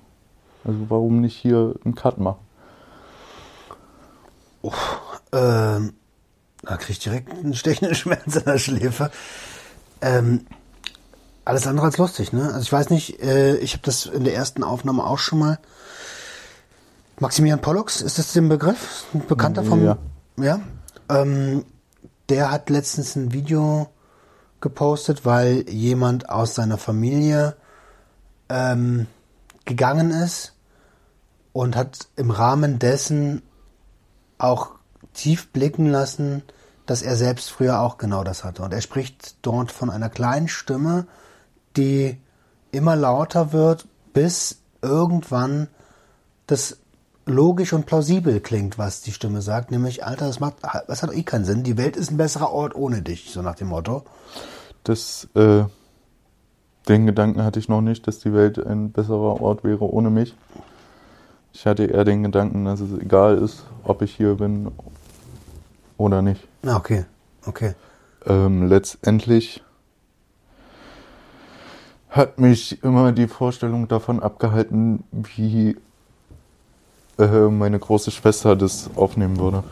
B: Also warum nicht hier einen Cut machen?
A: Ähm, da krieg ich direkt einen stechenden Schmerz in der Schläfe. Ähm, alles andere als lustig, ne? Also ich weiß nicht, äh, ich habe das in der ersten Aufnahme auch schon mal. Maximilian Pollux, ist das ein Begriff? Ein Bekannter vom.
B: Ja.
A: Ja. Ähm, der hat letztens ein Video gepostet, weil jemand aus seiner Familie ähm, gegangen ist und hat im Rahmen dessen auch tief blicken lassen, dass er selbst früher auch genau das hatte. Und er spricht dort von einer kleinen Stimme, die immer lauter wird, bis irgendwann das logisch und plausibel klingt, was die Stimme sagt, nämlich, Alter, das macht, das hat doch eh keinen Sinn. Die Welt ist ein besserer Ort ohne dich, so nach dem Motto.
B: Das, äh, den Gedanken hatte ich noch nicht, dass die Welt ein besserer Ort wäre ohne mich. Ich hatte eher den Gedanken, dass es egal ist, ob ich hier bin oder nicht.
A: Na, okay, okay.
B: Ähm, letztendlich hat mich immer die Vorstellung davon abgehalten, wie äh, meine große Schwester das aufnehmen würde.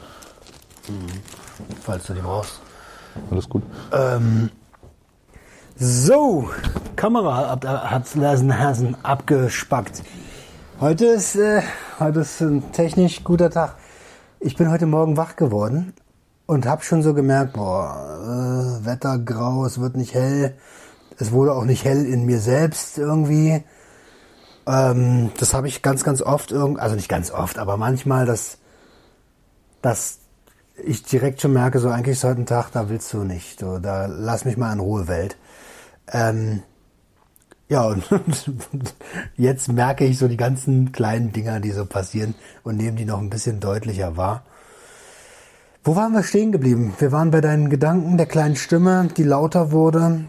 A: Falls du die brauchst.
B: Alles gut.
A: Ähm, so, Kamera hat, hat lassen Hasen abgespackt. Heute ist, äh, heute ist ein technisch guter Tag. Ich bin heute Morgen wach geworden und habe schon so gemerkt, boah, äh, Wetter grau, es wird nicht hell. Es wurde auch nicht hell in mir selbst irgendwie. Ähm, das habe ich ganz, ganz oft, also nicht ganz oft, aber manchmal, dass, dass ich direkt schon merke, so eigentlich ist heute ein Tag, da willst du nicht. So, da lass mich mal in Ruhe, Welt. Ähm, ja, und jetzt merke ich so die ganzen kleinen Dinger, die so passieren und nehme die noch ein bisschen deutlicher wahr. Wo waren wir stehen geblieben? Wir waren bei deinen Gedanken, der kleinen Stimme, die lauter wurde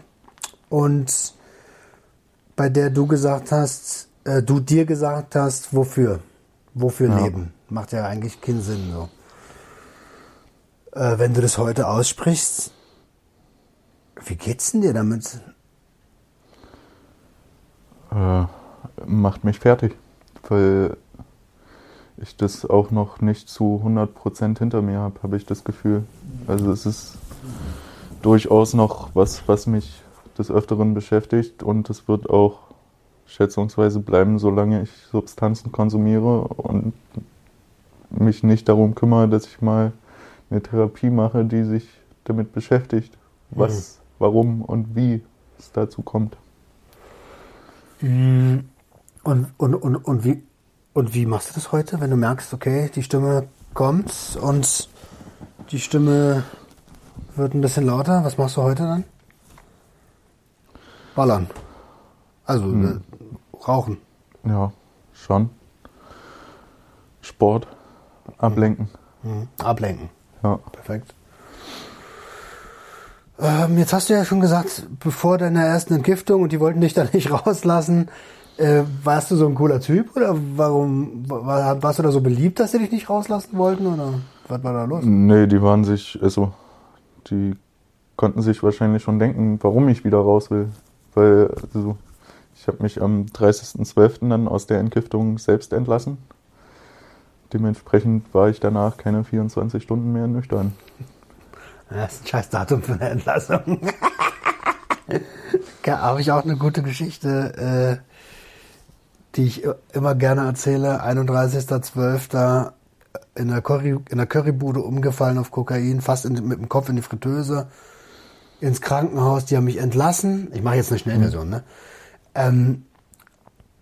A: und bei der du gesagt hast, äh, du dir gesagt hast, wofür? Wofür
B: Ja.
A: leben? Macht ja eigentlich keinen Sinn so. Äh, wenn du das heute aussprichst, wie geht's denn dir damit?
B: äh, macht mich fertig, weil ich das auch noch nicht zu 100% hinter mir habe, habe ich das Gefühl. Also es ist durchaus noch was, was mich des Öfteren beschäftigt und es wird auch schätzungsweise bleiben, solange ich Substanzen konsumiere und mich nicht darum kümmere, dass ich mal eine Therapie mache, die sich damit beschäftigt, was, warum und wie es dazu kommt.
A: Und, und, und, und, wie, und wie machst du das heute, wenn du merkst, okay, die Stimme kommt und die Stimme wird ein bisschen lauter? Was machst du heute dann? Ballern. Also äh, rauchen.
B: Ja, schon. Sport, ablenken.
A: Mhm. Ablenken.
B: Ja.
A: Perfekt. Ähm, jetzt hast du ja schon gesagt, bevor deiner ersten Entgiftung, und die wollten dich da nicht rauslassen, Äh, warst du so ein cooler Typ oder warum war, warst du da so beliebt, dass sie dich nicht rauslassen wollten oder was war da los?
B: Nee, die waren sich, also die konnten sich wahrscheinlich schon denken, warum ich wieder raus will. Weil, also, ich habe mich am 30.12. dann aus der Entgiftung selbst entlassen. Dementsprechend war ich danach keine 24 Stunden mehr nüchtern.
A: Das ist ein scheiß Datum für eine Entlassung. ja, habe ich auch eine gute Geschichte, äh, die ich immer gerne erzähle. 31.12. in der, in der Currybude umgefallen auf Kokain, fast in, mit dem Kopf in die Fritteuse, ins Krankenhaus. Die haben mich entlassen. Ich mache jetzt eine Schnellversion, ne? Ähm,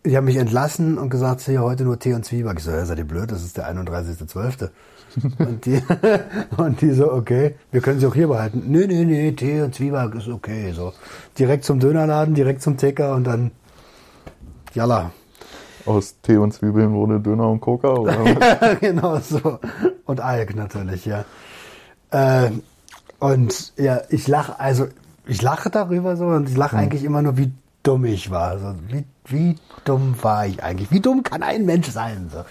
A: die haben mich entlassen und gesagt, hier heute nur Tee und Zwieback. Ich so, ja, seid ihr blöd, das ist der 31.12. und, die, und die so, okay, wir können sie auch hier behalten. Nee, nee, nee, Tee und Zwieback ist okay. So direkt zum Dönerladen, direkt zum Ticker und dann, jalla.
B: Aus Tee und Zwiebeln wurde Döner und Coca, oder?
A: ja, genau so. Und Alk natürlich, ja. Äh, und ja, ich lache, also ich lache darüber so und ich lache mhm. eigentlich immer nur, wie dumm ich war. Also, wie, wie dumm war ich eigentlich? Wie dumm kann ein Mensch sein? So.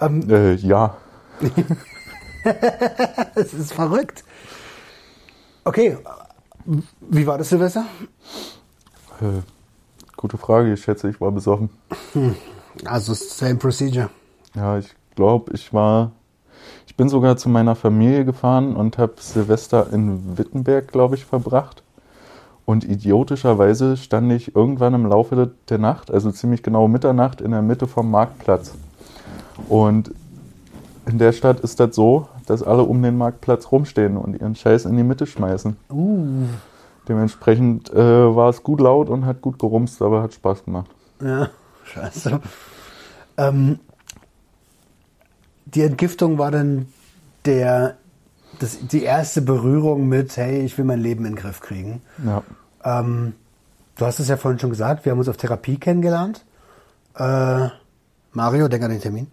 B: Ähm, äh, ja.
A: Es ist verrückt. Okay, wie war das Silvester?
B: Äh, gute Frage. Ich schätze, ich war besoffen.
A: Hm. Also same procedure.
B: Ja, ich glaube, ich war. Ich bin sogar zu meiner Familie gefahren und habe Silvester in Wittenberg, glaube ich, verbracht. Und idiotischerweise stand ich irgendwann im Laufe der Nacht, also ziemlich genau Mitternacht, in der Mitte vom Marktplatz. Und in der Stadt ist das so, dass alle um den Marktplatz rumstehen und ihren Scheiß in die Mitte schmeißen.
A: Uh.
B: Dementsprechend äh, war es gut laut und hat gut gerumst, aber hat Spaß gemacht.
A: Ja, scheiße. Ähm, die Entgiftung war dann der, das, die erste Berührung mit, hey, ich will mein Leben in den Griff kriegen.
B: Ja.
A: Ähm, du hast es ja vorhin schon gesagt, wir haben uns auf Therapie kennengelernt. Äh, Mario, denk an den Termin.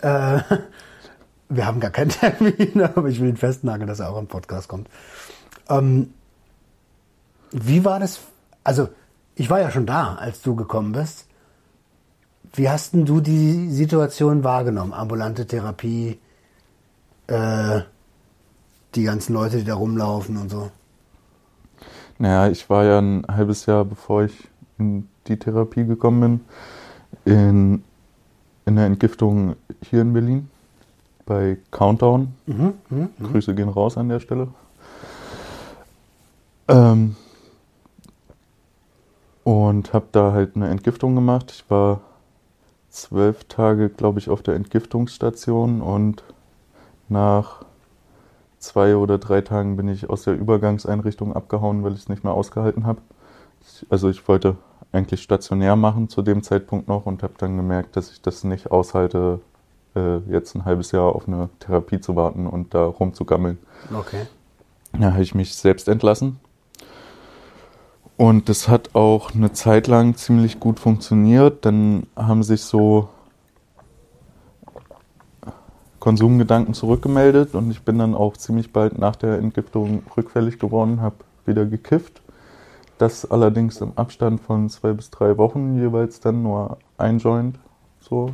A: Äh, wir haben gar keinen Termin, aber ich will ihn festnageln, dass er auch im Podcast kommt. Ähm, wie war das? Also, ich war ja schon da, als du gekommen bist. Wie hast denn du die Situation wahrgenommen? Ambulante Therapie, äh, die ganzen Leute, die da rumlaufen und so.
B: Naja, ich war ja ein halbes Jahr, bevor ich in die Therapie gekommen bin, in, in der Entgiftung hier in Berlin bei Countdown. Mhm, mh, mh. Grüße gehen raus an der Stelle. Ähm, und habe da halt eine Entgiftung gemacht. Ich war zwölf Tage, glaube ich, auf der Entgiftungsstation und nach zwei oder drei Tagen bin ich aus der Übergangseinrichtung abgehauen, weil ich es nicht mehr ausgehalten habe. Also ich wollte eigentlich stationär machen zu dem Zeitpunkt noch und habe dann gemerkt, dass ich das nicht aushalte, äh, jetzt ein halbes Jahr auf eine Therapie zu warten und da rumzugammeln.
A: Okay.
B: Da habe ich mich selbst entlassen. Und das hat auch eine Zeit lang ziemlich gut funktioniert. Dann haben sich so Konsumgedanken zurückgemeldet und ich bin dann auch ziemlich bald nach der Entgiftung rückfällig geworden, habe wieder gekifft. Das allerdings im Abstand von zwei bis drei Wochen jeweils dann nur ein Joint, so,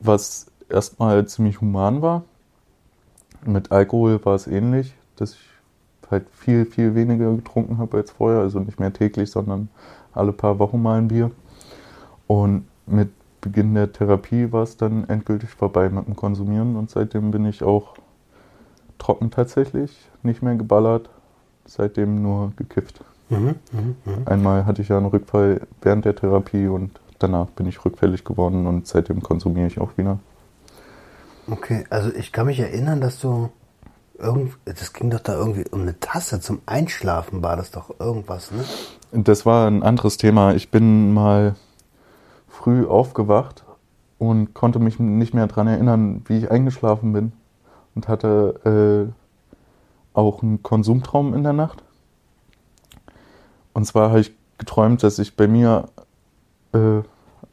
B: was erstmal ziemlich human war. Mit Alkohol war es ähnlich, dass ich halt viel, viel weniger getrunken habe als vorher, also nicht mehr täglich, sondern alle paar Wochen mal ein Bier. Und mit Beginn der Therapie war es dann endgültig vorbei mit dem Konsumieren und seitdem bin ich auch trocken tatsächlich, nicht mehr geballert, seitdem nur gekifft. Mhm, mh, mh. Einmal hatte ich ja einen Rückfall während der Therapie und danach bin ich rückfällig geworden und seitdem konsumiere ich auch wieder.
A: Okay, also ich kann mich erinnern, dass du irgend, das ging doch da irgendwie um eine Tasse zum Einschlafen war das doch irgendwas, ne?
B: Das war ein anderes Thema. Ich bin mal früh aufgewacht und konnte mich nicht mehr daran erinnern, wie ich eingeschlafen bin. Und hatte äh, auch einen Konsumtraum in der Nacht. Und zwar habe ich geträumt, dass ich bei mir äh,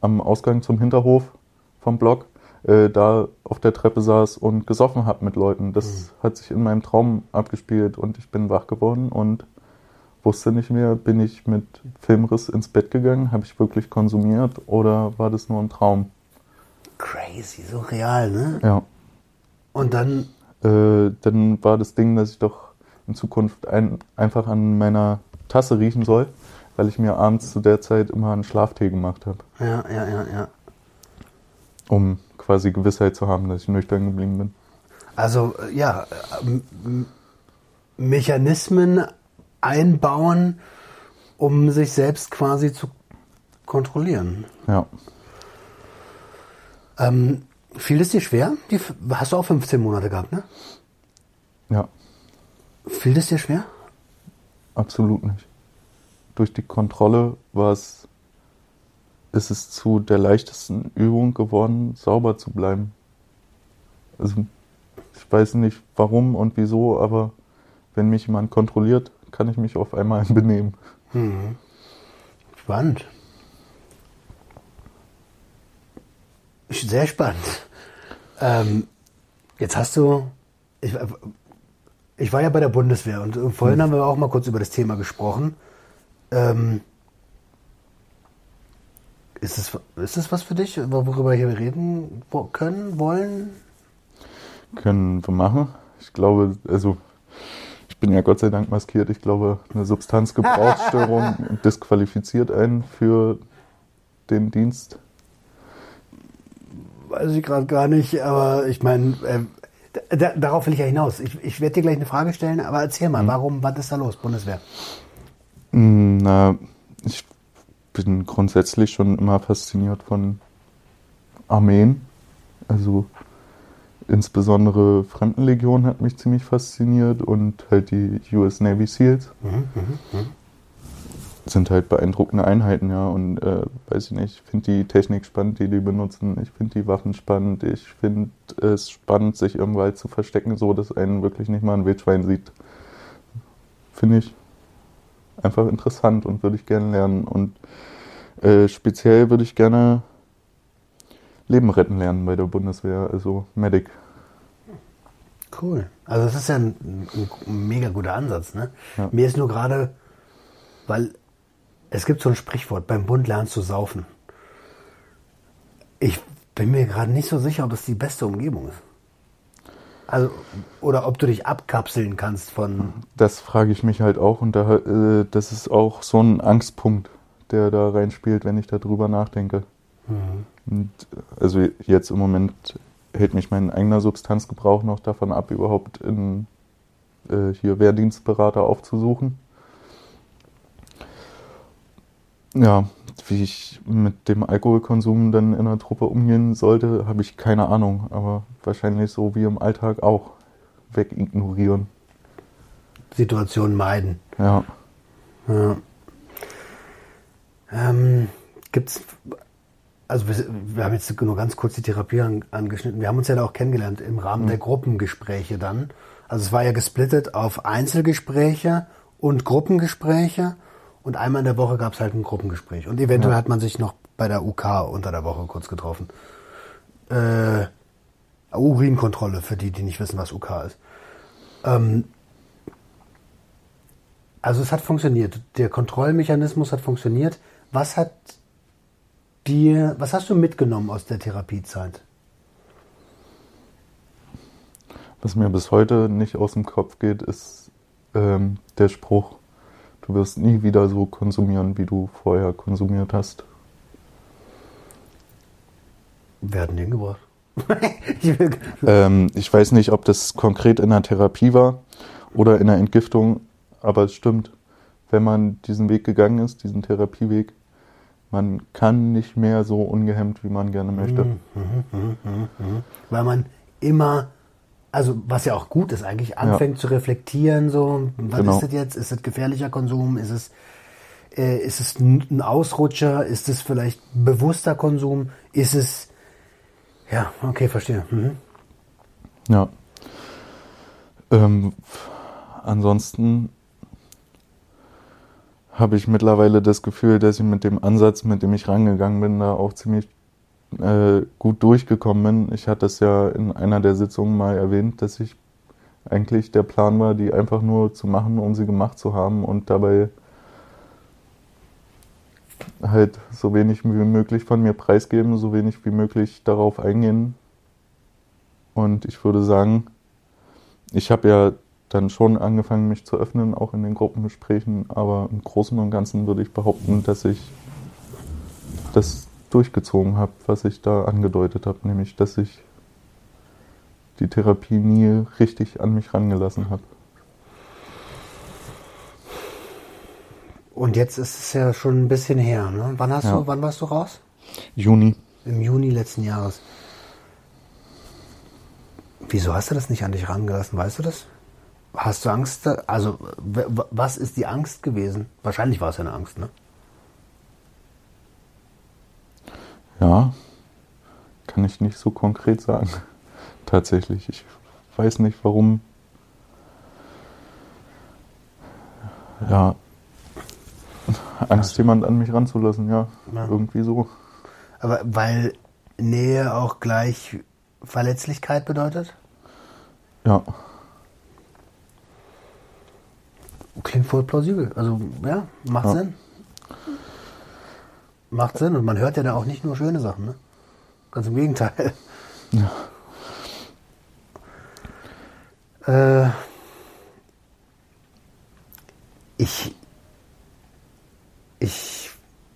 B: am Ausgang zum Hinterhof vom Block äh, da auf der Treppe saß und gesoffen habe mit Leuten. Das mhm. hat sich in meinem Traum abgespielt und ich bin wach geworden und wusste nicht mehr, bin ich mit Filmriss ins Bett gegangen, habe ich wirklich konsumiert oder war das nur ein Traum?
A: Crazy, so real, ne?
B: Ja.
A: Und dann,
B: Äh, dann war das Ding, dass ich doch in Zukunft ein, einfach an meiner Tasse riechen soll, weil ich mir abends zu der Zeit immer einen Schlaftee gemacht habe,
A: ja, ja, ja, ja.
B: um quasi Gewissheit zu haben, dass ich nüchtern geblieben bin.
A: Also, äh, ja, äh, Mechanismen einbauen, um sich selbst quasi zu kontrollieren.
B: Ja.
A: Ähm, fiel es dir schwer? Die, hast du auch 15 Monate gehabt, ne?
B: Ja,
A: Fiel es dir schwer?
B: absolut nicht. Durch die Kontrolle war es, ist es zu der leichtesten Übung geworden, sauber zu bleiben. Also, ich weiß nicht warum und wieso, aber wenn mich jemand kontrolliert, kann ich mich auf einmal benehmen.
A: Spannend. Sehr spannend. Ähm, jetzt hast du, ich, ich war ja bei der Bundeswehr und vorhin haben wir auch mal kurz über das Thema gesprochen. Ähm, ist, es, ist was für dich, worüber wir hier reden wo- können, wollen?
B: Können wir machen. Ich glaube, also ich bin ja Gott sei Dank maskiert. Ich glaube, eine Substanzgebrauchsstörung disqualifiziert einen für den Dienst.
A: Weiß ich gerade gar nicht, aber ich meine, äh, da, darauf will ich ja hinaus. Ich, ich werde dir gleich eine Frage stellen, aber erzähl mal, warum, was ist da los, Bundeswehr?
B: Mm, Na, bin grundsätzlich schon immer fasziniert von Armeen. Also insbesondere Fremdenlegion hat mich ziemlich fasziniert und halt die US Navy SEALs. Sind halt beeindruckende Einheiten, ja. Und äh, weiß ich nicht, ich finde die Technik spannend, die die benutzen. Ich finde die Waffen spannend. Ich finde es spannend, sich im Wald zu verstecken, so dass einen wirklich nicht mal ein Wildschwein sieht. Finde ich einfach interessant und würde ich gerne lernen. Und äh, speziell würde ich gerne Leben retten lernen bei der Bundeswehr, also Medic.
A: Cool. Also das ist ja ein, ein, ein mega guter Ansatz. Ne?
B: Ja.
A: Mir ist nur gerade, weil es gibt so ein Sprichwort, beim Bund lernst du saufen. Ich bin mir gerade nicht so sicher, ob es die beste Umgebung ist. Also, oder ob du dich abkapseln kannst von.
B: Das frage ich mich halt auch und da, äh, das ist auch so ein Angstpunkt, der da reinspielt, wenn ich darüber nachdenke. Und äh, also jetzt im Moment hält mich mein eigener Substanzgebrauch noch davon ab, überhaupt in äh, hier Wehrdienstberater aufzusuchen. Ja, wie ich mit dem Alkoholkonsum dann in der Truppe umgehen sollte, habe ich keine Ahnung, aber wahrscheinlich so wie im Alltag auch wegignorieren.
A: Situationen meiden.
B: Ja.
A: Ja. Ähm, gibt's, also wir, wir haben jetzt nur ganz kurz die Therapie an, angeschnitten. Wir haben uns ja da auch kennengelernt im Rahmen der Gruppengespräche dann. Also es war ja gesplittet auf Einzelgespräche und Gruppengespräche und einmal in der Woche gab es halt ein Gruppengespräch. Und eventuell
B: Ja.
A: hat man sich noch bei der UK unter der Woche kurz getroffen. Äh, Urinkontrolle, für die, die nicht wissen, was UK ist. Ähm, also es hat funktioniert. Der Kontrollmechanismus hat funktioniert. Was hat dir, was hast du mitgenommen aus der Therapiezeit?
B: Was mir bis heute nicht aus dem Kopf geht, ist ähm, der Spruch, du wirst nie wieder so konsumieren, wie du vorher konsumiert hast.
A: Wer hat denn den gebracht? ich
B: Ähm, ich weiß nicht, ob das konkret in der Therapie war oder in der Entgiftung, aber es stimmt, wenn man diesen Weg gegangen ist, diesen Therapieweg, man kann nicht mehr so ungehemmt, wie man gerne möchte.
A: weil man immer, also was ja auch gut ist eigentlich, anfängt zu reflektieren, so, was
B: Genau.
A: ist das jetzt? Ist es gefährlicher Konsum? Ist es, äh, ist es ein ein Ausrutscher? Ist es vielleicht bewusster Konsum? Ist es, ja, okay, verstehe. Mhm.
B: Ja. Ähm, ansonsten habe ich mittlerweile das Gefühl, dass ich mit dem Ansatz, mit dem ich rangegangen bin, da auch ziemlich äh, gut durchgekommen bin. Ich hatte es ja in einer der Sitzungen mal erwähnt, dass ich eigentlich der Plan war, die einfach nur zu machen, um sie gemacht zu haben und dabei halt so wenig wie möglich von mir preisgeben, so wenig wie möglich darauf eingehen. Und ich würde sagen, ich habe ja dann schon angefangen, mich zu öffnen, auch in den Gruppengesprächen, aber im Großen und Ganzen würde ich behaupten, dass ich das durchgezogen habe, was ich da angedeutet habe, nämlich dass ich die Therapie nie richtig an mich rangelassen habe.
A: Und jetzt ist es ja schon ein bisschen her, ne? Wann hast
B: Ja.
A: du, wann warst du raus?
B: Juni.
A: Im Juni letzten Jahres. Wieso hast du das nicht an dich rangelassen? Weißt du das? Hast du Angst? Also, was ist die Angst gewesen? Wahrscheinlich war es ja eine Angst, ne?
B: Ja, kann ich nicht so konkret sagen. Tatsächlich. Ich weiß nicht, warum. Ja. Angst, jemand an mich ranzulassen, ja.
A: Ja.
B: Irgendwie so.
A: Aber weil Nähe auch gleich Verletzlichkeit bedeutet?
B: Ja.
A: Klingt voll plausibel. Also, ja, macht
B: Ja.
A: Sinn. Macht Sinn. Und man hört ja da auch nicht nur schöne Sachen, ne? Ganz im Gegenteil. Äh, ich, ich,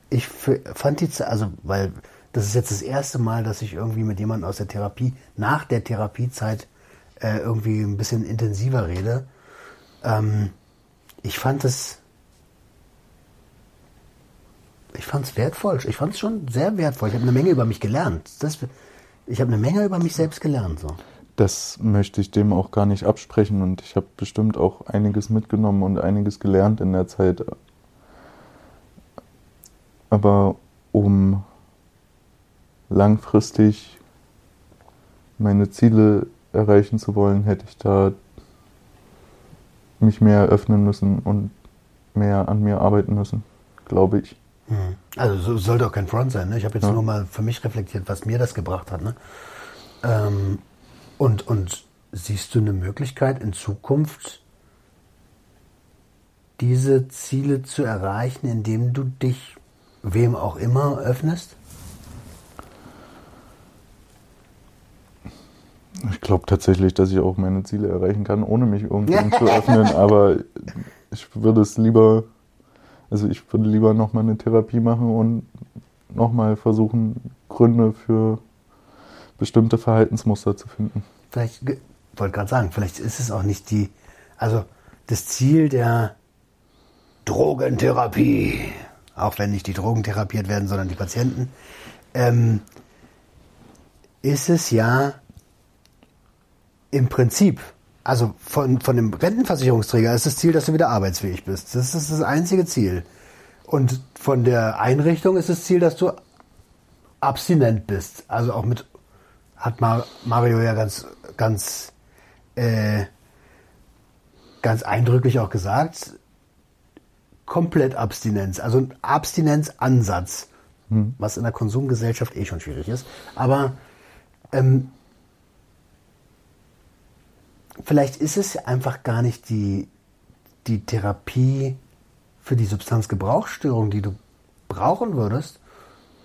A: ich fand die, also, weil das ist jetzt das erste Mal, dass ich irgendwie mit jemandem aus der Therapie, nach der Therapiezeit, äh, irgendwie ein bisschen intensiver rede. Ähm, ich fand es, ich fand es wertvoll. Ich fand es schon sehr wertvoll. Ich habe eine Menge über mich gelernt. Das, ich habe eine Menge über mich selbst gelernt. So.
B: Das möchte ich dem auch gar nicht absprechen und ich habe bestimmt auch einiges mitgenommen und einiges gelernt in der Zeit. Aber um langfristig meine Ziele erreichen zu wollen, hätte ich da mich mehr öffnen müssen und mehr an mir arbeiten müssen, glaube ich.
A: Also so, sollte auch kein Front sein. Ne? Ich habe jetzt
B: Ja.
A: nur mal für mich reflektiert, was mir das gebracht hat. Ne? Ähm, und, und siehst du eine Möglichkeit in Zukunft, diese Ziele zu erreichen, indem du dich wem auch immer öffnest?
B: Ich glaube tatsächlich, dass ich auch meine Ziele erreichen kann, ohne mich irgendwem zu öffnen, aber ich würde es lieber, also ich würde lieber nochmal eine Therapie machen und nochmal versuchen, Gründe für bestimmte Verhaltensmuster zu finden.
A: Vielleicht, wollte gerade sagen, vielleicht ist es auch nicht die, also das Ziel der Drogentherapie, auch wenn nicht die Drogen therapiert werden, sondern die Patienten, ähm, ist es ja im Prinzip, also von, von dem Rentenversicherungsträger ist das Ziel, dass du wieder arbeitsfähig bist. Das ist das einzige Ziel. Und von der Einrichtung ist das Ziel, dass du abstinent bist. Also auch mit, hat Mar Mario ja ganz, ganz, äh, ganz eindrücklich auch gesagt, komplett Abstinenz, also ein Abstinenzansatz, was in der Konsumgesellschaft eh schon schwierig ist. Aber ähm, vielleicht ist es einfach gar nicht die, die Therapie für die Substanzgebrauchsstörung, die du brauchen würdest,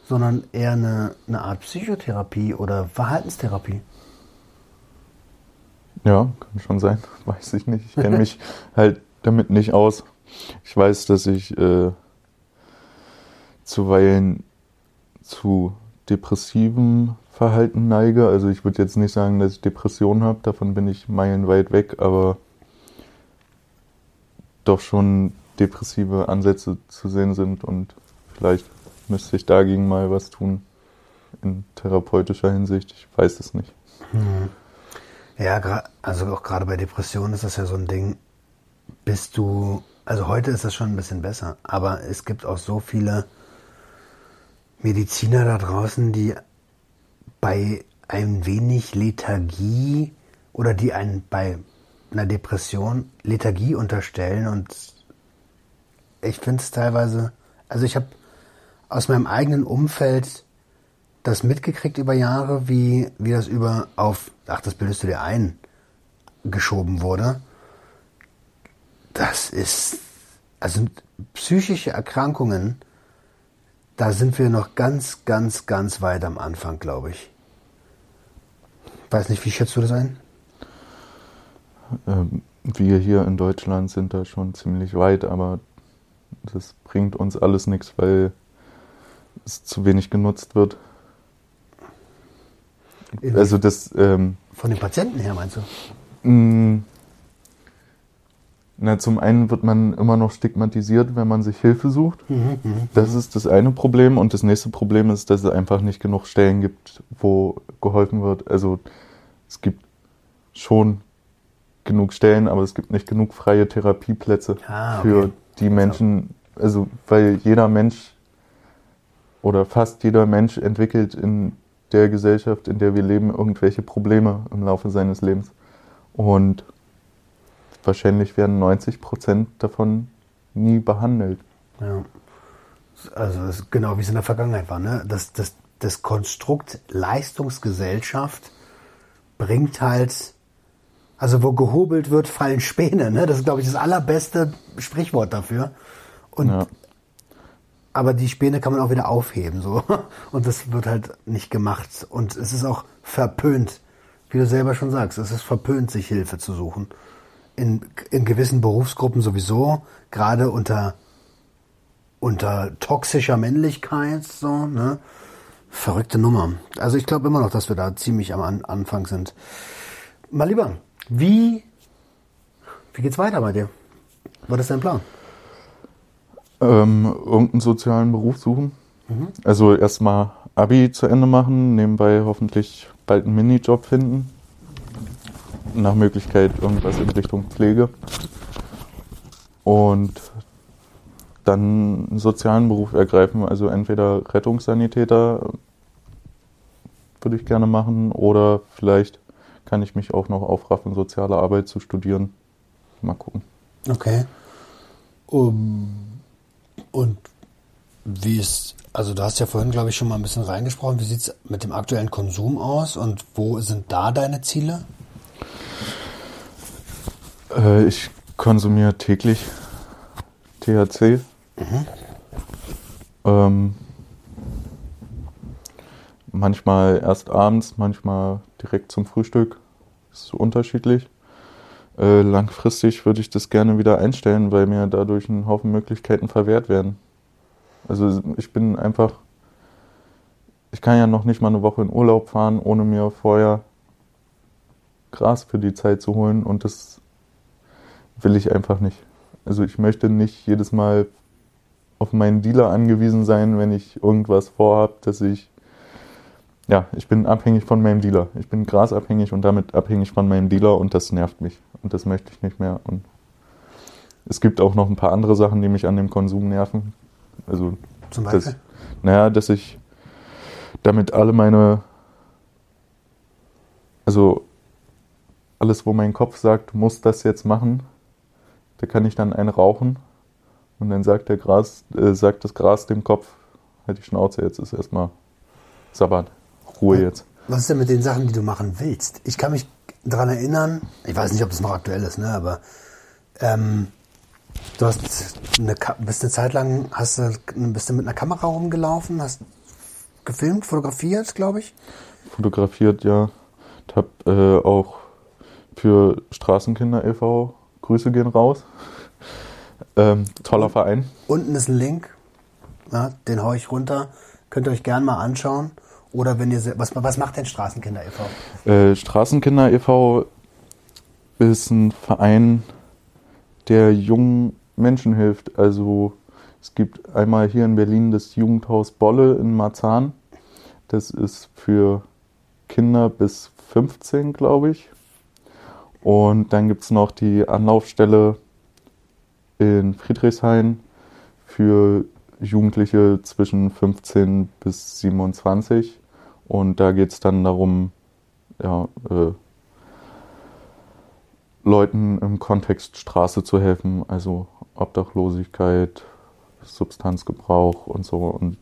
A: sondern eher eine, eine Art Psychotherapie oder Verhaltenstherapie.
B: Ja, kann schon sein, weiß ich nicht. Ich kenne mich halt damit nicht aus. Ich weiß, dass ich äh, zuweilen zu depressivem Verhalten neige. Also ich würde jetzt nicht sagen, dass ich Depressionen habe, davon bin ich meilenweit weg, aber doch schon depressive Ansätze zu sehen sind und vielleicht müsste ich dagegen mal was tun in therapeutischer Hinsicht. Ich weiß es nicht.
A: Ja, gra- also auch gerade bei Depressionen ist das ja so ein Ding. Bist du, also heute ist das schon ein bisschen besser, aber es gibt auch so viele Mediziner da draußen, die bei ein wenig Lethargie oder die einen bei einer Depression Lethargie unterstellen und ich finde es teilweise, also ich habe aus meinem eigenen Umfeld das mitgekriegt über Jahre, wie, wie das über auf, ach, das bildest du dir ein, geschoben wurde. Das ist, also psychische Erkrankungen, da sind wir noch ganz, ganz, ganz weit am Anfang, glaube ich. Weiß nicht, wie schätzt du das ein?
B: Ähm, wir hier in Deutschland sind da schon ziemlich weit, aber das bringt uns alles nichts, weil es zu wenig genutzt wird. Also das. Ähm,
A: Von den Patienten her meinst du?
B: mh, na, zum einen wird man immer noch stigmatisiert, wenn man sich Hilfe sucht. Das ist das eine Problem. Und das nächste Problem ist, dass es einfach nicht genug Stellen gibt, wo geholfen wird. Also es gibt schon genug Stellen, aber es gibt nicht genug freie Therapieplätze
A: Ah, okay.
B: für die Menschen. Also weil jeder Mensch oder fast jeder Mensch entwickelt in der Gesellschaft, in der wir leben, irgendwelche Probleme im Laufe seines Lebens. Und wahrscheinlich werden 90 Prozent davon nie behandelt.
A: Ja. Also das ist genau wie es in der Vergangenheit war. Ne? Das, das, das Konstrukt Leistungsgesellschaft bringt halt, also wo gehobelt wird, fallen Späne. Ne? Das ist, glaube ich, das allerbeste Sprichwort dafür. Und,
B: Ja.
A: Aber die Späne kann man auch wieder aufheben. So. Und das wird halt nicht gemacht. Und es ist auch verpönt, wie du selber schon sagst. Es ist verpönt, sich Hilfe zu suchen. In, in gewissen Berufsgruppen sowieso, gerade unter unter toxischer Männlichkeit, so, ne? Verrückte Nummer. Also ich glaube immer noch, dass wir da ziemlich am An Anfang sind. Mal lieber, wie, wie geht's weiter bei dir? Was ist dein Plan?
B: Ähm, irgendeinen sozialen Beruf suchen. Also erstmal Abi zu Ende machen, nebenbei hoffentlich bald einen Minijob finden. Nach Möglichkeit irgendwas in Richtung Pflege. Und dann einen sozialen Beruf ergreifen, also entweder Rettungssanitäter würde ich gerne machen oder vielleicht kann ich mich auch noch aufraffen, soziale Arbeit zu studieren. Mal gucken.
A: Okay. Um, und wie ist, also du hast ja vorhin, glaube ich, schon mal ein bisschen reingesprochen, wie sieht's mit dem aktuellen Konsum aus und wo sind da deine Ziele?
B: Äh, ich konsumiere täglich THC. Ähm, manchmal erst abends, manchmal direkt zum Frühstück. Ist so unterschiedlich. Äh, langfristig würde ich das gerne wieder einstellen, weil mir dadurch ein Haufen Möglichkeiten verwehrt werden. Also ich bin einfach, ich kann ja noch nicht mal eine Woche in Urlaub fahren, ohne mir vorher Gras für die Zeit zu holen und das will ich einfach nicht. Also ich möchte nicht jedes Mal auf meinen Dealer angewiesen sein, wenn ich irgendwas vorhab, dass ich ja, ich bin abhängig von meinem Dealer. Ich bin grasabhängig und damit abhängig von meinem Dealer und das nervt mich und das möchte ich nicht mehr und es gibt auch noch ein paar andere Sachen, die mich an dem Konsum nerven. Also
A: Zum Beispiel?
B: naja, dass ich damit alle meine, also alles, wo mein Kopf sagt, muss das jetzt machen, da kann ich dann einen rauchen und dann sagt der Gras, äh, sagt das Gras dem Kopf, halt die Schnauze, jetzt ist erstmal Sabbat, Ruhe jetzt.
A: Was ist denn mit den Sachen, die du machen willst? Ich kann mich daran erinnern, ich weiß nicht, ob das noch aktuell ist, ne, aber ähm, du hast eine, bist eine Zeit lang, hast du, bist du mit einer Kamera rumgelaufen, hast gefilmt, fotografiert, glaube ich.
B: Fotografiert, ja. Ich habe äh, auch für Straßenkinder e.V. Grüße gehen raus. Ähm, toller Verein.
A: Unten ist ein Link, ja, den hau ich runter, könnt ihr euch gern mal anschauen. Oder wenn ihr, was, was macht denn Straßenkinder e.V.?
B: Äh, Straßenkinder e.V. ist ein Verein, der jungen Menschen hilft. Also es gibt einmal hier in Berlin das Jugendhaus Bolle in Marzahn. Das ist für Kinder bis 15, glaube ich. Und dann gibt es noch die Anlaufstelle in Friedrichshain für Jugendliche zwischen 15 bis 27. Und da geht es dann darum, ja, äh, Leuten im Kontext Straße zu helfen, also Obdachlosigkeit, Substanzgebrauch und so. Und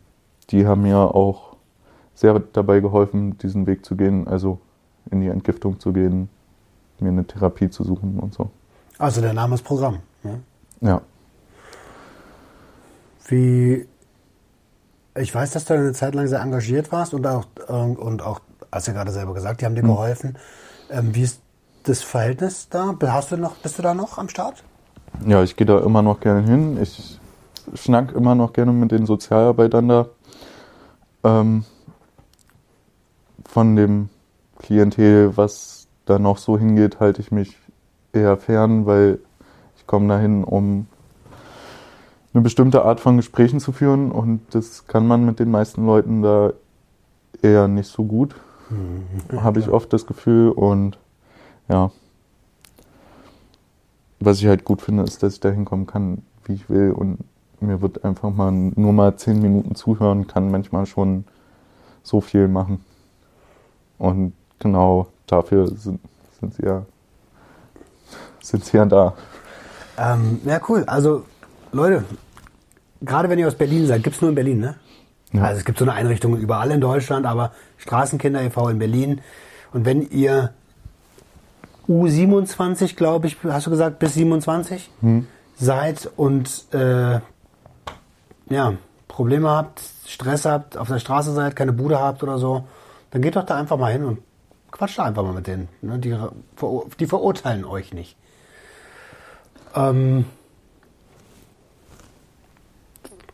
B: die haben mir auch sehr dabei geholfen, diesen Weg zu gehen, also in die Entgiftung zu gehen, mir eine Therapie zu suchen und so.
A: Also der Name ist Programm. Ne?
B: Ja.
A: Wie ich weiß, dass du eine Zeit lang sehr engagiert warst und auch, ähm, und auch hast du ja gerade selber gesagt, die haben dir geholfen. Ähm, wie ist das Verhältnis da? Hast du noch, bist du da noch am Start?
B: Ja, ich gehe da immer noch gerne hin. Ich schnack immer noch gerne mit den Sozialarbeitern da. Ähm, von dem Klientel, was da noch so hingeht, halte ich mich eher fern, weil ich komme dahin, um eine bestimmte Art von Gesprächen zu führen und das kann man mit den meisten Leuten da eher nicht so gut, mhm. habe ich oft das Gefühl und ja, was ich halt gut finde, ist, dass ich da hinkommen kann, wie ich will und mir wird einfach mal nur mal zehn Minuten zuhören, kann manchmal schon so viel machen und genau dafür sind, sind sie ja sind sie ja da.
A: Ähm, ja, cool. Also Leute, gerade wenn ihr aus Berlin seid, gibt es nur in Berlin, ne? Ja. Also es gibt so eine Einrichtung überall in Deutschland, aber Straßenkinder e.V. in Berlin. Und wenn ihr U27, glaube ich, hast du gesagt, bis 27 hm. seid und äh, ja, Probleme habt, Stress habt, auf der Straße seid, keine Bude habt oder so, dann geht doch da einfach mal hin und quatscht da einfach mal mit denen. Ne? Die, die verurteilen euch nicht. Ähm,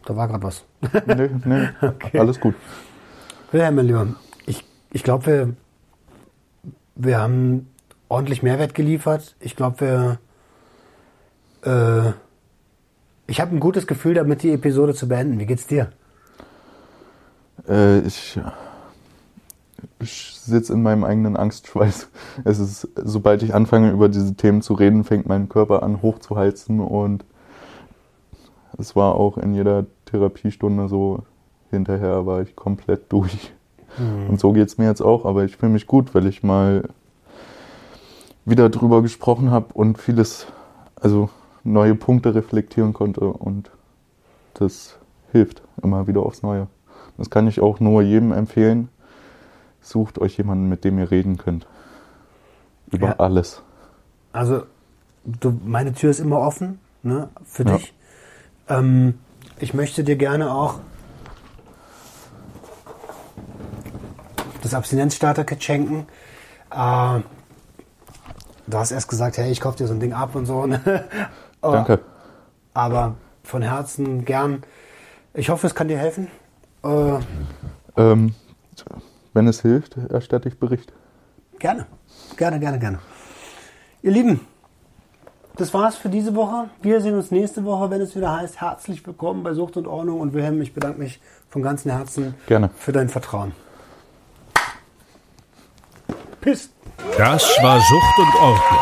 A: da war gerade was.
B: nee, nee, okay. alles gut.
A: Wilhelm, mein Lieber, ich, ich glaube, wir, wir haben ordentlich Mehrwert geliefert. Ich glaube, wir. Äh, ich habe ein gutes Gefühl damit, die Episode zu beenden. Wie geht's dir?
B: Äh, ich, ich sitze in meinem eigenen Angstschweiß. Es ist, sobald ich anfange, über diese Themen zu reden, fängt mein Körper an hochzuheizen und es war auch in jeder Therapiestunde so, hinterher war ich komplett durch. Mhm. Und so geht es mir jetzt auch, aber ich fühle mich gut, weil ich mal wieder drüber gesprochen habe und vieles, also neue Punkte reflektieren konnte und das hilft immer wieder aufs Neue. Das kann ich auch nur jedem empfehlen. Sucht euch jemanden, mit dem ihr reden könnt. Über ja. alles.
A: Also, du, meine Tür ist immer offen ne, für ja. dich. Ähm, ich möchte dir gerne auch das Abstinenzstarter-Kit schenken. Äh, du hast erst gesagt, hey, ich kaufe dir so ein Ding ab und so. Ne?
B: Danke.
A: Aber von Herzen gern. Ich hoffe, es kann dir helfen. Äh,
B: ähm, wenn es hilft, erstatte ich Bericht.
A: Gerne, gerne, gerne, gerne. Ihr Lieben, das war's für diese Woche. Wir sehen uns nächste Woche, wenn es wieder heißt, herzlich willkommen bei Sucht und Ordnung. Und Wilhelm, ich bedanke mich von ganzem Herzen
B: Gerne.
A: für dein Vertrauen. Piss.
C: Das war Sucht und Ordnung.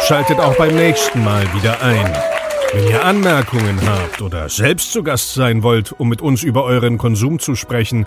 C: Schaltet auch beim nächsten Mal wieder ein. Wenn ihr Anmerkungen habt oder selbst zu Gast sein wollt, um mit uns über euren Konsum zu sprechen,